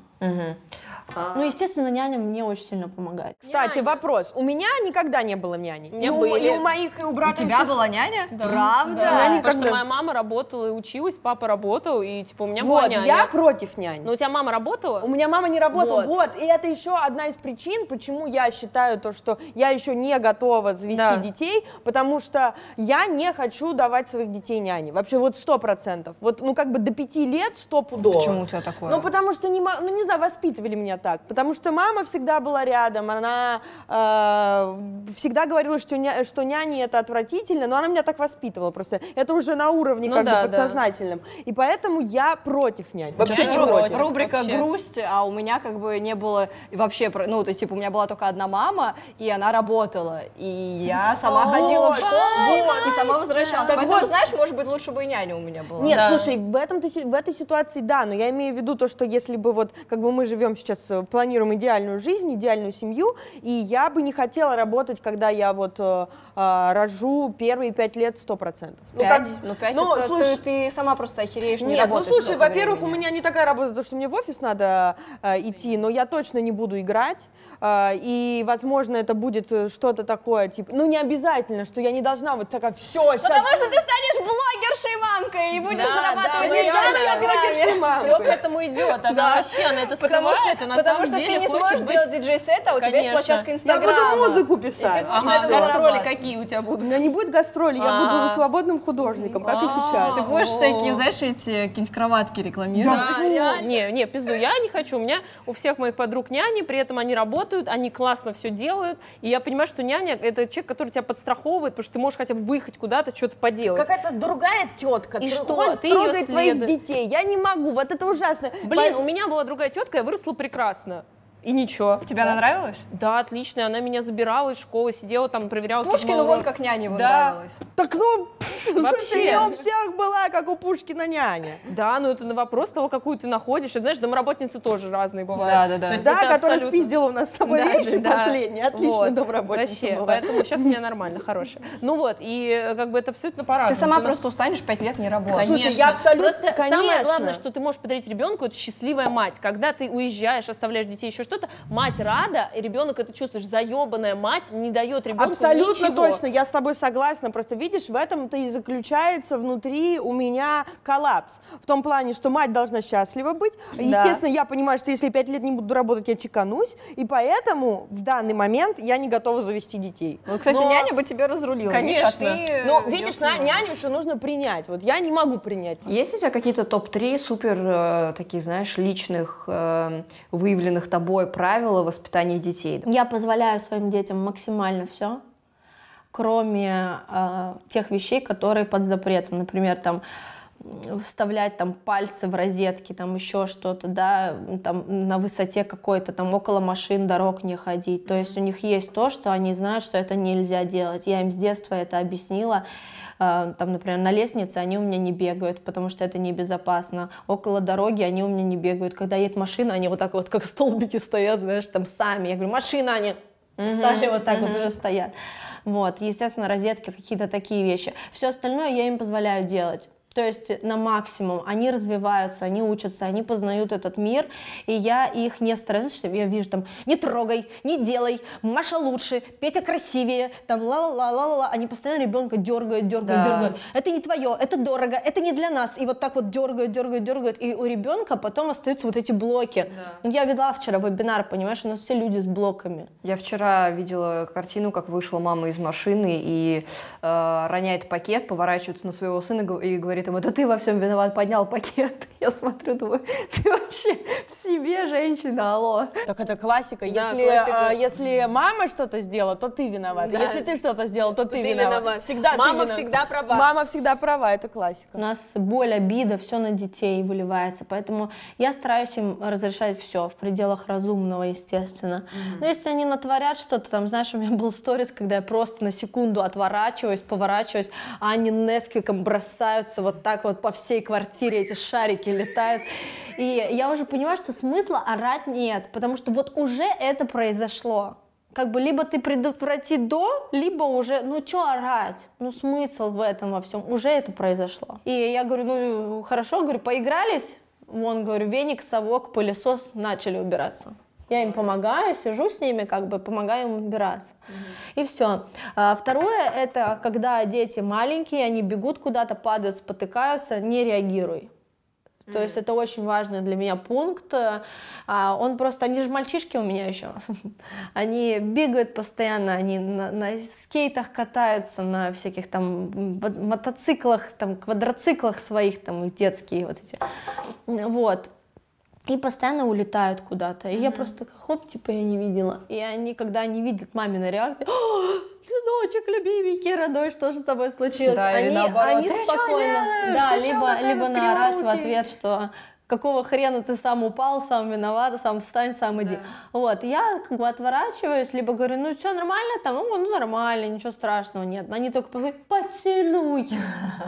Ну, естественно, няня мне очень сильно помогает. Кстати, вопрос. У меня никогда не было няни. меня и, у, были. и у моих, и у У брата. и тебя сестр- была няня? Да. Правда? Да, потому что моя мама работала и училась, папа работал, и типа у меня Вот, была няня. я против няни. Но у тебя мама работала? У меня мама не работала. Вот. Вот. И это еще одна из причин, почему я считаю то, что я еще не готова завести Да. детей, потому что я не хочу давать своих детей няне. Вообще вот сто процентов. Вот, ну как бы до пяти лет сто пудово. Почему у тебя такое? Ну, потому что, не, ну, не знаю, воспитывали меня так. Потому что мама всегда была рядом, она э, всегда говорила, что, ня, что няни это отвратительно, но она меня так воспитывала просто. Это уже на уровне Ну как да, бы да. подсознательном. И поэтому я против нянь. Вообще не против. против. Рубрика Вообще. грусть, а у меня как бы не было вообще, ну, то есть, типа, у меня была только одна мама, и она работала, и я сама ходила в школу и сама возвращалась. Так Поэтому, вот. знаешь, может быть, лучше бы и няня у меня была. Нет, Да. слушай, в, этом в этой ситуации да, но я имею в виду то, что если бы вот, как бы мы живем сейчас, э, планируем идеальную жизнь, идеальную семью, и я бы не хотела работать, когда я вот э, э, рожу первые пять лет сто процентов. Пять? Ну, пять, ну, это слушай, ты, ты сама просто охереешь не Нет, ну работать слушай, столько во-первых, у меня не такая работа, потому что мне в офис надо э, идти, но я точно не буду играть. Э, и, возможно, это будет э, что-то такое, типа, ну не обязательно, что я не должна вот такая, все, сейчас... Потому что ты станешь блогершей мамкой и будешь Да, зарабатывать да. Инстаграме. Все к этому идет. Она вообще, она это Потому скрывает, что, и на потому самом что деле ты не сможешь быть- делать диджей-сет, а у тебя есть Конечно. площадка Я Инстаграма. буду музыку И ты писать. Ага, гастроли какие у тебя У будут? меня не будет гастроли, я буду А. свободным художником, как и А. сейчас. Ты будешь всякие, знаешь, эти какие-нибудь кроватки рекламировать? Да. Не, не, пизду, я не хочу. У меня у всех моих подруг няни, при этом они работают, они классно все делают. И я понимаю, что няня — это человек, который тебя подстраховывает, потому что ты можешь хотя бы выехать куда-то, что-то поделать. Какая-то другая тетка И что? ходит, Ты трогает твоих детей. Я не могу, вот это ужасно. Блин, По- у меня была другая тетка, я выросла прекрасно. И ничего. Тебе она нравилась? Да, отлично. Она меня забирала из школы, сидела там, проверяла. Пушкину мои вон как няня его Да. нравилась. Так ну, Вообще. я у всех была, как у Пушкина няня. Да, но это на вопрос того, какую ты находишь. И, знаешь, домработницы тоже разные бывают. Да, да, да. То есть Да, это которая абсолютно- спиздила у нас с тобой Да, вещи да, да. последние. Отлично, Вот. домработница Вообще, была. поэтому сейчас у меня нормально, хорошая. Ну вот, и как бы это абсолютно по-разному. Ты сама на- просто устанешь пять лет не работать. Слушай, я абсолютно- Просто самое конечно. главное, что ты можешь подарить ребенку, это счастливая мать. Когда ты уезжаешь, оставляешь детей, еще что что-то, мать рада, и ребенок это чувствуешь, заебанная мать не дает ребенку Абсолютно ничего. точно, я с тобой согласна. Просто видишь, в этом-то и заключается внутри у меня коллапс. В том плане, что мать должна счастлива быть. Естественно, я понимаю, что если я пять лет не буду работать, я чеканусь. И поэтому в данный момент я не готова завести детей. Ну, кстати, Но- няня бы тебе разрулила. Конечно. Миша, а ты... Но э, видишь, на, няню еще нужно принять. Вот я не могу принять. Есть у тебя какие-то топ-3 супер э, такие, знаешь, личных, э, выявленных тобой правила воспитания детей? Я позволяю своим детям максимально все, кроме э, тех вещей, которые под запретом. Например, там вставлять там пальцы в розетки, там еще что-то, да, там на высоте какой-то, там около машин, дорог не ходить. То есть у них есть то, что они знают, что это нельзя делать. Я им с детства это объяснила. Э, Там, например, на лестнице они у меня не бегают, потому что это небезопасно. Около дороги они у меня не бегают. Когда едет машина, они вот так вот, как столбики стоят, знаешь, там сами. Я говорю, машина, они встали вот так вот уже стоят. Вот, естественно, розетки, какие-то такие вещи. Все остальное я им позволяю делать. То есть на максимум они развиваются, они учатся, они познают этот мир, и я их не стараюсь, что я вижу там, не трогай, не делай, Маша лучше, Петя красивее, там ла-ла-ла-ла-ла, они постоянно ребенка дергают, дергают, Да. дергают. Это не твое, это дорого, это не для нас, и вот так вот дергают, дергают, дергают, и у ребенка потом остаются вот эти блоки. Ну, Я видела вчера вебинар, понимаешь, у нас все люди с блоками. Я вчера видела картину, как вышла мама из машины и э, роняет пакет, поворачивается на своего сына и говорит ему, это ты во всем виноват, поднял пакет. Я смотрю, думаю, ты вообще в себе женщина, алло. Так это классика. Да, если, классика. а, если мама что-то сделала, то ты виноват. Да. Если ты что-то сделал, то ты, Ты виноват. виноват. Всегда ты Мама виноват. всегда права. Мама всегда права, это классика. У нас боль, обида, все на детей выливается, поэтому я стараюсь им разрешать все в пределах разумного, естественно. Но если они натворят что-то, там, знаешь, у меня был сторис, когда я просто на секунду отворачиваюсь, поворачиваюсь, а они Несквиком бросаются вот так вот по всей квартире, эти шарики летают. И я уже понимаю, что смысла орать нет, потому что вот уже это произошло. Как бы либо ты предотврати до, либо уже, ну что орать? Ну смысл в этом во всем? Уже это произошло. И я говорю, ну хорошо, говорю, поигрались? Вон, говорю, веник, совок, пылесос, начали убираться. Я им помогаю, сижу с ними, как бы помогаю им убираться. И все. Второе, это когда дети маленькие, они бегут куда-то, падают, спотыкаются, не реагируй. То есть это очень важный для меня пункт. А, Он просто, они же мальчишки у меня еще. Они бегают постоянно, они на, на скейтах катаются, на всяких там мотоциклах, там квадроциклах своих, там их детские вот эти. Вот. И постоянно улетают куда-то. И я просто такая, хоп, типа я не видела. И они, когда они видят мамину реакцию, «О, сыночек, любименький, родной, что же с тобой случилось? Да, или они, наоборот, они «Ты чё спокойно. Да, либо, либо наорать в криворукий?» ответ, что какого хрена ты сам упал, сам виноват, сам встань, сам иди. Вот, я как бы отворачиваюсь, либо говорю, ну все нормально там, ну, ну нормально, ничего страшного нет. Они только говорят, поцелуй.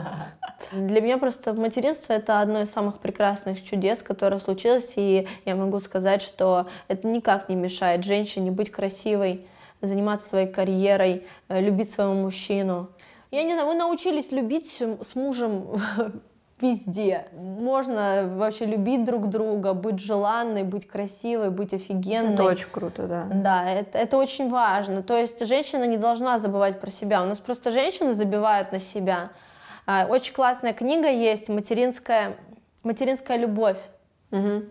Для меня просто материнство это одно из самых прекрасных чудес, которое случилось, и я могу сказать, что это никак не мешает женщине быть красивой, заниматься своей карьерой, э, любить своего мужчину. Я не знаю, мы научились любить с мужем везде. Можно вообще любить друг друга, быть желанной, быть красивой, быть офигенной. Это очень круто, да. Да, это, это очень важно. То есть женщина не должна забывать про себя. У нас просто женщины забивают на себя. А, Очень классная книга есть «Материнская, материнская любовь».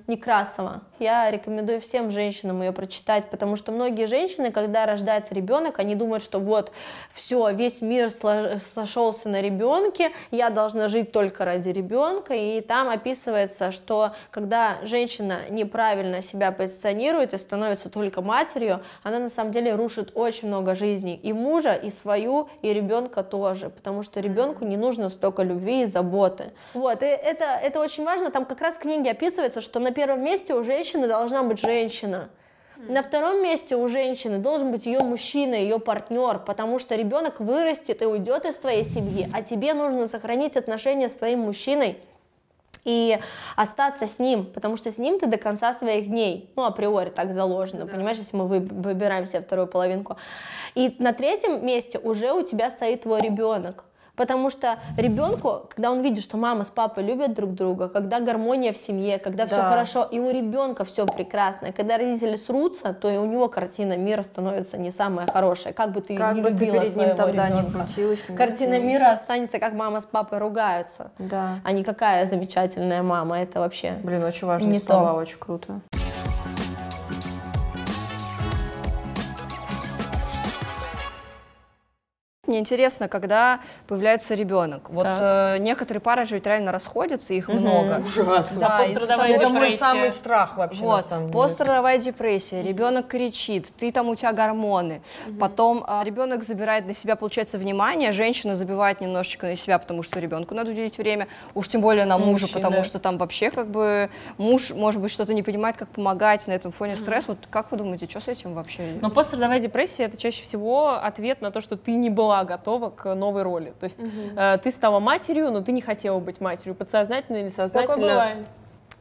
Некрасова. Я рекомендую всем женщинам ее прочитать, потому что многие женщины, когда рождается ребенок, они думают, что вот все, весь мир сошелся на ребенке, я должна жить только ради ребенка, и там описывается, что когда женщина неправильно себя позиционирует и становится только матерью, она на самом деле рушит очень много жизней и мужа, и свою, и ребенка тоже, потому что ребенку не нужно столько любви и заботы. Вот, и это, это очень важно, там как раз в книге описывается, что на первом месте у женщины должна быть женщина. На втором месте у женщины должен быть ее мужчина, ее партнер, потому что ребенок вырастет и уйдет из твоей семьи, а тебе нужно сохранить отношения с твоим мужчиной и остаться с ним, потому что с ним ты до конца своих дней, ну, априори так заложено, понимаешь, если мы вы- выбираем себе вторую половинку. И на третьем месте уже у тебя стоит твой ребенок, Потому что ребенку, когда он видит, что мама с папой любят друг друга, когда гармония в семье, когда все Да. хорошо, и у ребенка все прекрасно, когда родители срутся, то и у него картина мира становится не самая хорошая. Как бы ты Как не бы ты любила перед ним своего тогда не ребенка. крутилась, не Картина крутилась. мира останется, как мама с папой ругаются. Да. А не какая замечательная мама, это вообще... Блин, очень важные Не слова, то. очень круто. Мне интересно, когда появляется ребенок. Вот э, некоторые пары же ведь реально расходятся, их много. Ужасно. Да, пострадовая Это мой депрессия. самый страх вообще, на Вот, самом деле. пострадовая депрессия, ребенок кричит, ты там у тебя гормоны, потом а, ребенок забирает на себя, получается, внимание, женщина забивает немножечко на себя, потому что ребенку надо уделить время, уж тем более на мужа, Мужчина. потому что там вообще как бы муж, может быть, что-то не понимает, как помогать на этом фоне стресс. Вот как вы думаете, что с этим вообще? Но пострадовая депрессия это чаще всего ответ на то, что ты не была готова к новой роли. То есть э, ты стала матерью, но ты не хотела быть матерью, подсознательно или сознательно. Такое бывает.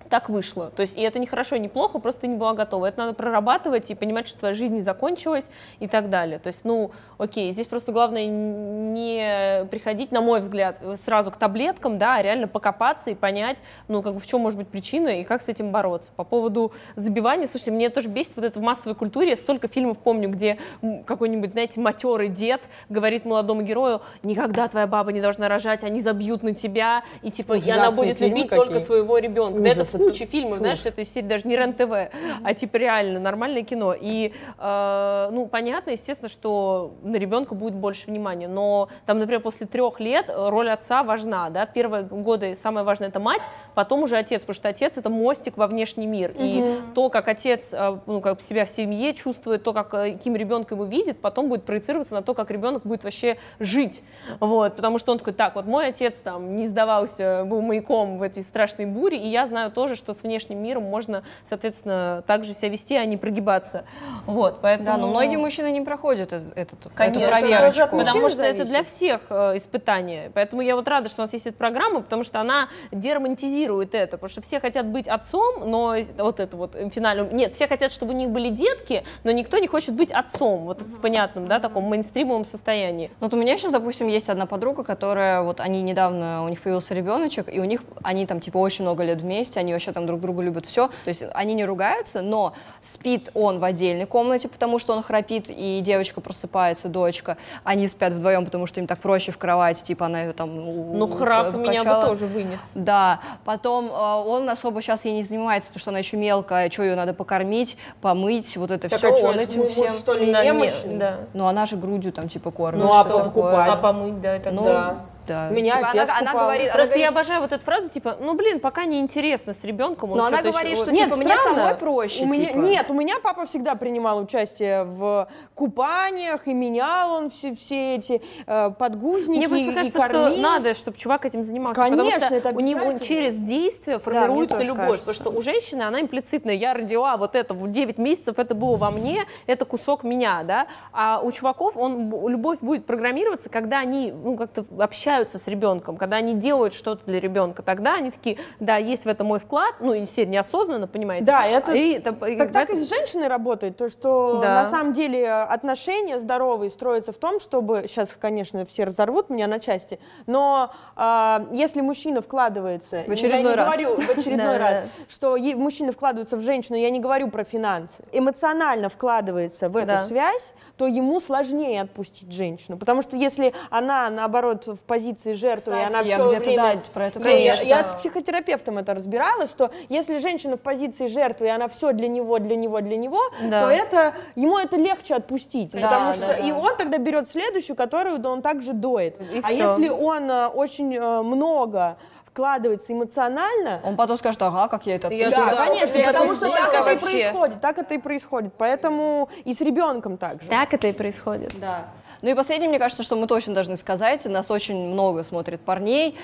Так вышло. То есть, и это не хорошо не плохо, просто ты не была готова. Это надо прорабатывать и понимать, что твоя жизнь не закончилась и так далее. То есть, ну, окей, здесь просто главное не приходить, на мой взгляд, сразу к таблеткам, да, а реально покопаться и понять, ну, как бы в чем может быть причина и как с этим бороться. По поводу забивания, слушайте, мне тоже бесит вот это в массовой культуре. Я столько фильмов помню, где какой-нибудь, знаете, матерый дед говорит молодому герою, никогда твоя баба не должна рожать, они забьют на тебя, и типа, и она будет фильмы любить какие. только своего ребенка. Ужас, куче фильмов, чушь. знаешь, это серии даже не РЕН-ТВ, а типа реально нормальное кино. И, э, ну, понятно, естественно, что на ребенка будет больше внимания, но там, например, после трех лет э, роль отца важна, да, первые годы самое важное это мать, потом уже отец, потому что отец это мостик во внешний мир, и то, как отец, э, ну, как себя в семье чувствует, то, как, э, каким ребенка его видит, потом будет проецироваться на то, как ребенок будет вообще жить, вот, потому что он такой, так, вот мой отец там не сдавался, был маяком в этой страшной буре, и я знаю тоже, что с внешним миром можно, соответственно, также себя вести, а не прогибаться, вот, поэтому... Да, но многие мужчины не проходят э- этот, Конечно, эту это проверочку. Потому что это зависит. для всех э, испытание. Поэтому я вот рада, что у нас есть эта программа, потому что она деромантизирует это. Потому что все хотят быть отцом, но вот это вот э, финально... Нет, все хотят, чтобы у них были детки, но никто не хочет быть отцом. Вот в понятном, да, таком мейнстримовом состоянии. Вот у меня сейчас, допустим, есть одна подруга, которая, вот они недавно, у них появился ребеночек, и у них, они там, типа, очень много лет вместе, они вообще там друг друга любят, все. То есть они не ругаются, но спит он в отдельной комнате, потому что он храпит, и девочка просыпается, дочка. Они спят вдвоем, потому что им так проще в кровати, типа, она ее там Ну, храп ка- меня бы тоже вынес. Да, потом э, он особо сейчас ей не занимается, потому что она еще мелкая, что ее надо покормить, помыть, вот это Так, все, а чё, он этим муж, всем. что ли, Да, не- немощный? да. Но она же грудью там типа кормит. Ну, а покупать? А помыть, да, это Ну, Да. Да. Меня Типа, отец она, она купал. говорит, она Просто говорит- я обожаю вот эту фразу, типа, ну, блин, пока не интересно с ребенком. Но она говорит, еще- что типа, мне странно. самой проще, У меня, типа. Нет, у меня папа всегда принимал участие в купаниях, и менял он все, все эти э, подгузники, Мне просто и кажется, кормил. что надо, чтобы чувак этим занимался. Конечно, потому что это у него через действие мне формируется тоже любовь. кажется. Потому что у женщины она имплицитная. Я родила вот это в 9 месяцев, это было во мне, это кусок меня, да. А у чуваков он, любовь будет программироваться, когда они ну, как-то общаются с ребенком, когда они делают что-то для ребенка. Тогда они такие, да, есть в этом мой вклад, ну, и все неосознанно, понимаете. Да, это- И это- и Так, так и поэтому- с женщиной работает, то что Да. на самом деле э, отношения здоровые строятся в том, чтобы, сейчас, конечно, все разорвут меня на части, но а, если мужчина вкладывается, В очередной я не раз. говорю в очередной раз, что мужчина вкладывается в женщину, я не говорю про финансы, эмоционально вкладывается в эту связь, то ему сложнее отпустить женщину, потому что если она, наоборот, в позиции жертвы, и Кстати, она я все где-то, время... да, про это Не, я, я с психотерапевтом это разбирала, что если женщина в позиции жертвы, и она все для него, для него, для него, Да. то это ему это легче отпустить. Да, потому да, что да. и он тогда берет следующую, которую да, он также доет. И а всё. если он э, очень э, много вкладывается эмоционально, Он потом скажет, ага, как я это Я отпустила. да, конечно, это потому что так это и происходит, так это и происходит. Поэтому и с ребенком также. Так это и происходит. Да. Ну и последнее, мне кажется, что мы точно должны сказать, нас очень много смотрит парней.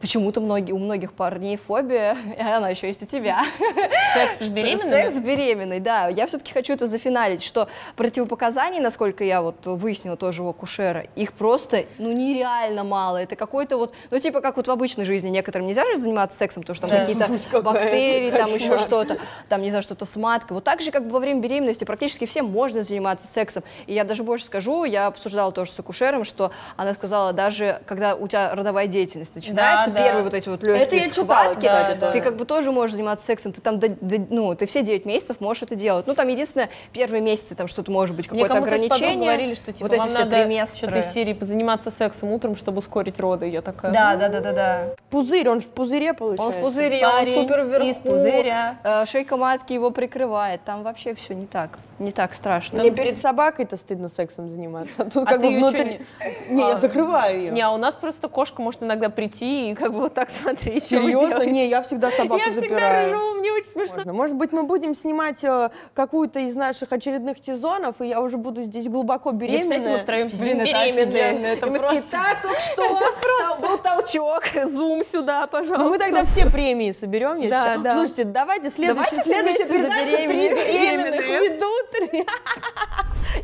Почему-то многие, у многих парней фобия, и она еще есть у тебя. Секс с беременными? Секс с беременной, да. Я все-таки хочу это зафиналить, что противопоказаний, насколько я вот выяснила тоже у акушера, их просто, ну, нереально мало. Это какой-то вот, ну, типа, как вот в обычной жизни. Некоторым нельзя же заниматься сексом, потому что там Да. какие-то бактерии, там еще что-то, там, не знаю, что-то с маткой. Вот так же, как бы во время беременности, практически всем можно заниматься сексом. И я даже больше скажу, я обсуждала тоже с акушером, что она сказала, даже когда у тебя родовая деятельность начинается, да. первые вот эти вот легкие Это я читала, да, да. ты как бы тоже можешь заниматься сексом, ты там, до- до- ну, ты все 9 месяцев можешь это делать. Ну, там единственное, первые месяцы там что-то может быть, Мне какое-то ограничение. говорили, что типа вот эти все надо триместры. что-то из серии позаниматься сексом утром, чтобы ускорить роды. Я такая. Да, да, да, да, да. Пузырь, он же в пузыре получается. Он в пузыре, он Парень супер вверху. из пузыря. э, шейка матки его прикрывает. Там вообще все не так, не так страшно. Мне перед собакой-то стыдно сексом заниматься. Тут А как бы внутри... Не, я закрываю ее. Не, а у нас просто кошка может иногда прийти и как бы вот так смотреть. Серьезно? Не, я всегда собаку Я всегда запираю. ржу, мне очень смешно. Можно. Может быть, мы будем снимать э, какую-то из наших очередных сезонов, и я уже буду здесь глубоко И, беременная. кстати, мы втроем сидим Блин, это беременные. офигенно, это такие, просто- так, только что там был толчок, зум сюда, пожалуйста. Ну, мы тогда все премии соберем, я Да, считаю. да. Слушайте, давайте следующая, Давайте следующая вместе передача «Три беременных» ведут.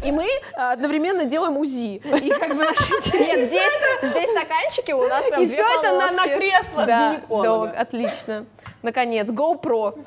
И мы а, одновременно делаем УЗИ. И как бы наши Нет, здесь, здесь стаканчики у нас прям И все это на, на кресло Да, гинеколога. да, отлично. Наконец, GoPro.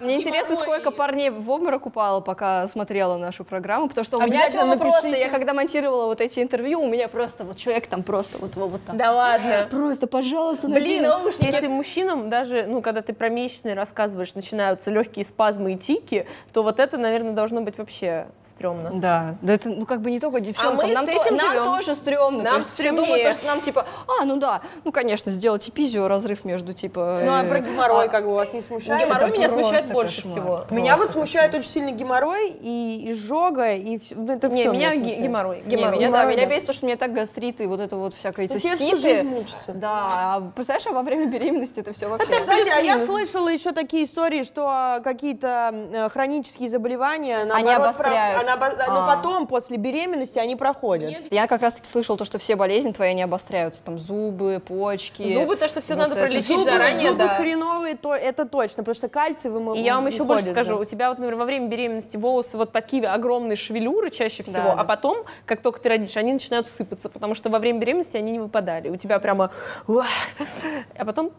Мне интересно, сколько парней в обморок упало, пока смотрела нашу программу, потому что у меня тема просто, я когда монтировала вот эти интервью, у меня просто вот человек там просто вот, вот, вот там. Да ладно. Просто, пожалуйста, Блин, надень наушники. если мужчинам даже, ну, когда ты про месячные рассказываешь, начинаются легкие спазмы и тики, то вот это, наверное, должно быть вообще стрёмно. Да, да это, ну, как бы не только девчонкам, мы нам, то- нам тоже стрёмно. Нам то есть все думают, то, что нам типа, а, ну да, ну, конечно, сделайте пизио, разрыв между типа... Ну, а э, про геморрой как бы вас не смущает? Геморрой меня просто смущает больше кошмар. всего. Меня вот Просто смущает очень сильно геморрой и изжога, и всё- ну, это Не, все меня ге- геморрой. Не, геморрой. меня, да, Геморрой, меня бесит то, что мне так гастрит и вот это вот всякое эти Ну, тебе всю ститы. жизнь мучиться. Да, а представляешь, а во время беременности это все вообще... Кстати, а я слышала еще такие истории, что а, какие-то э, хронические заболевания, наоборот, про- обостряются. а наобо- А. но потом, после беременности, они проходят. Я как раз таки слышала то, что все болезни твои не обостряются, там зубы, почки. Зубы, то, что все вот надо это. пролечить Зубы, заранее, зубы да. хреновые, то это точно, потому что кальций вымывает. И я вам еще больше скажу, у тебя вот, например, во время беременности волосы вот такие огромные шевелюры чаще всего, а потом, как только ты родишь, они начинают сыпаться, потому что во время беременности они не выпадали. У тебя прямо... А потом,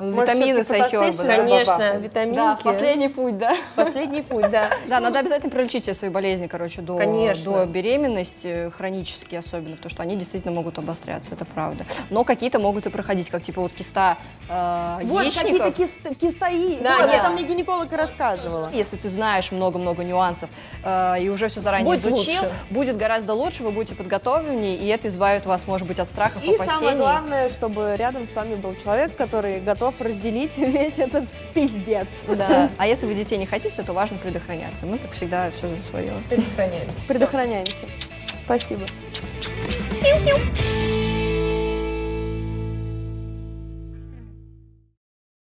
Витамины да? конечно, витаминки. Да, последний путь, да. Последний путь, да. Да, надо обязательно пролечить все свои болезни, короче, до, Конечно. до беременности, хронические особенно, потому что они действительно могут обостряться, это правда. Но какие-то могут и проходить, как типа вот киста э, Вот какие-то кист- кистои. Да, вот, да. это мне гинеколог и рассказывала. Если ты знаешь много-много нюансов э, и уже все заранее Будет изучил, лучше. будет гораздо лучше, вы будете подготовленнее, и это избавит вас, может быть, от страхов, И опасений. самое главное, чтобы рядом с вами был человек, который готов разделить весь этот пиздец. Да. А если вы детей не хотите, то важно предохраняться. Мы, как всегда, все за свое. Предохраняемся. Предохраняемся. Спасибо. Пиу-пиу.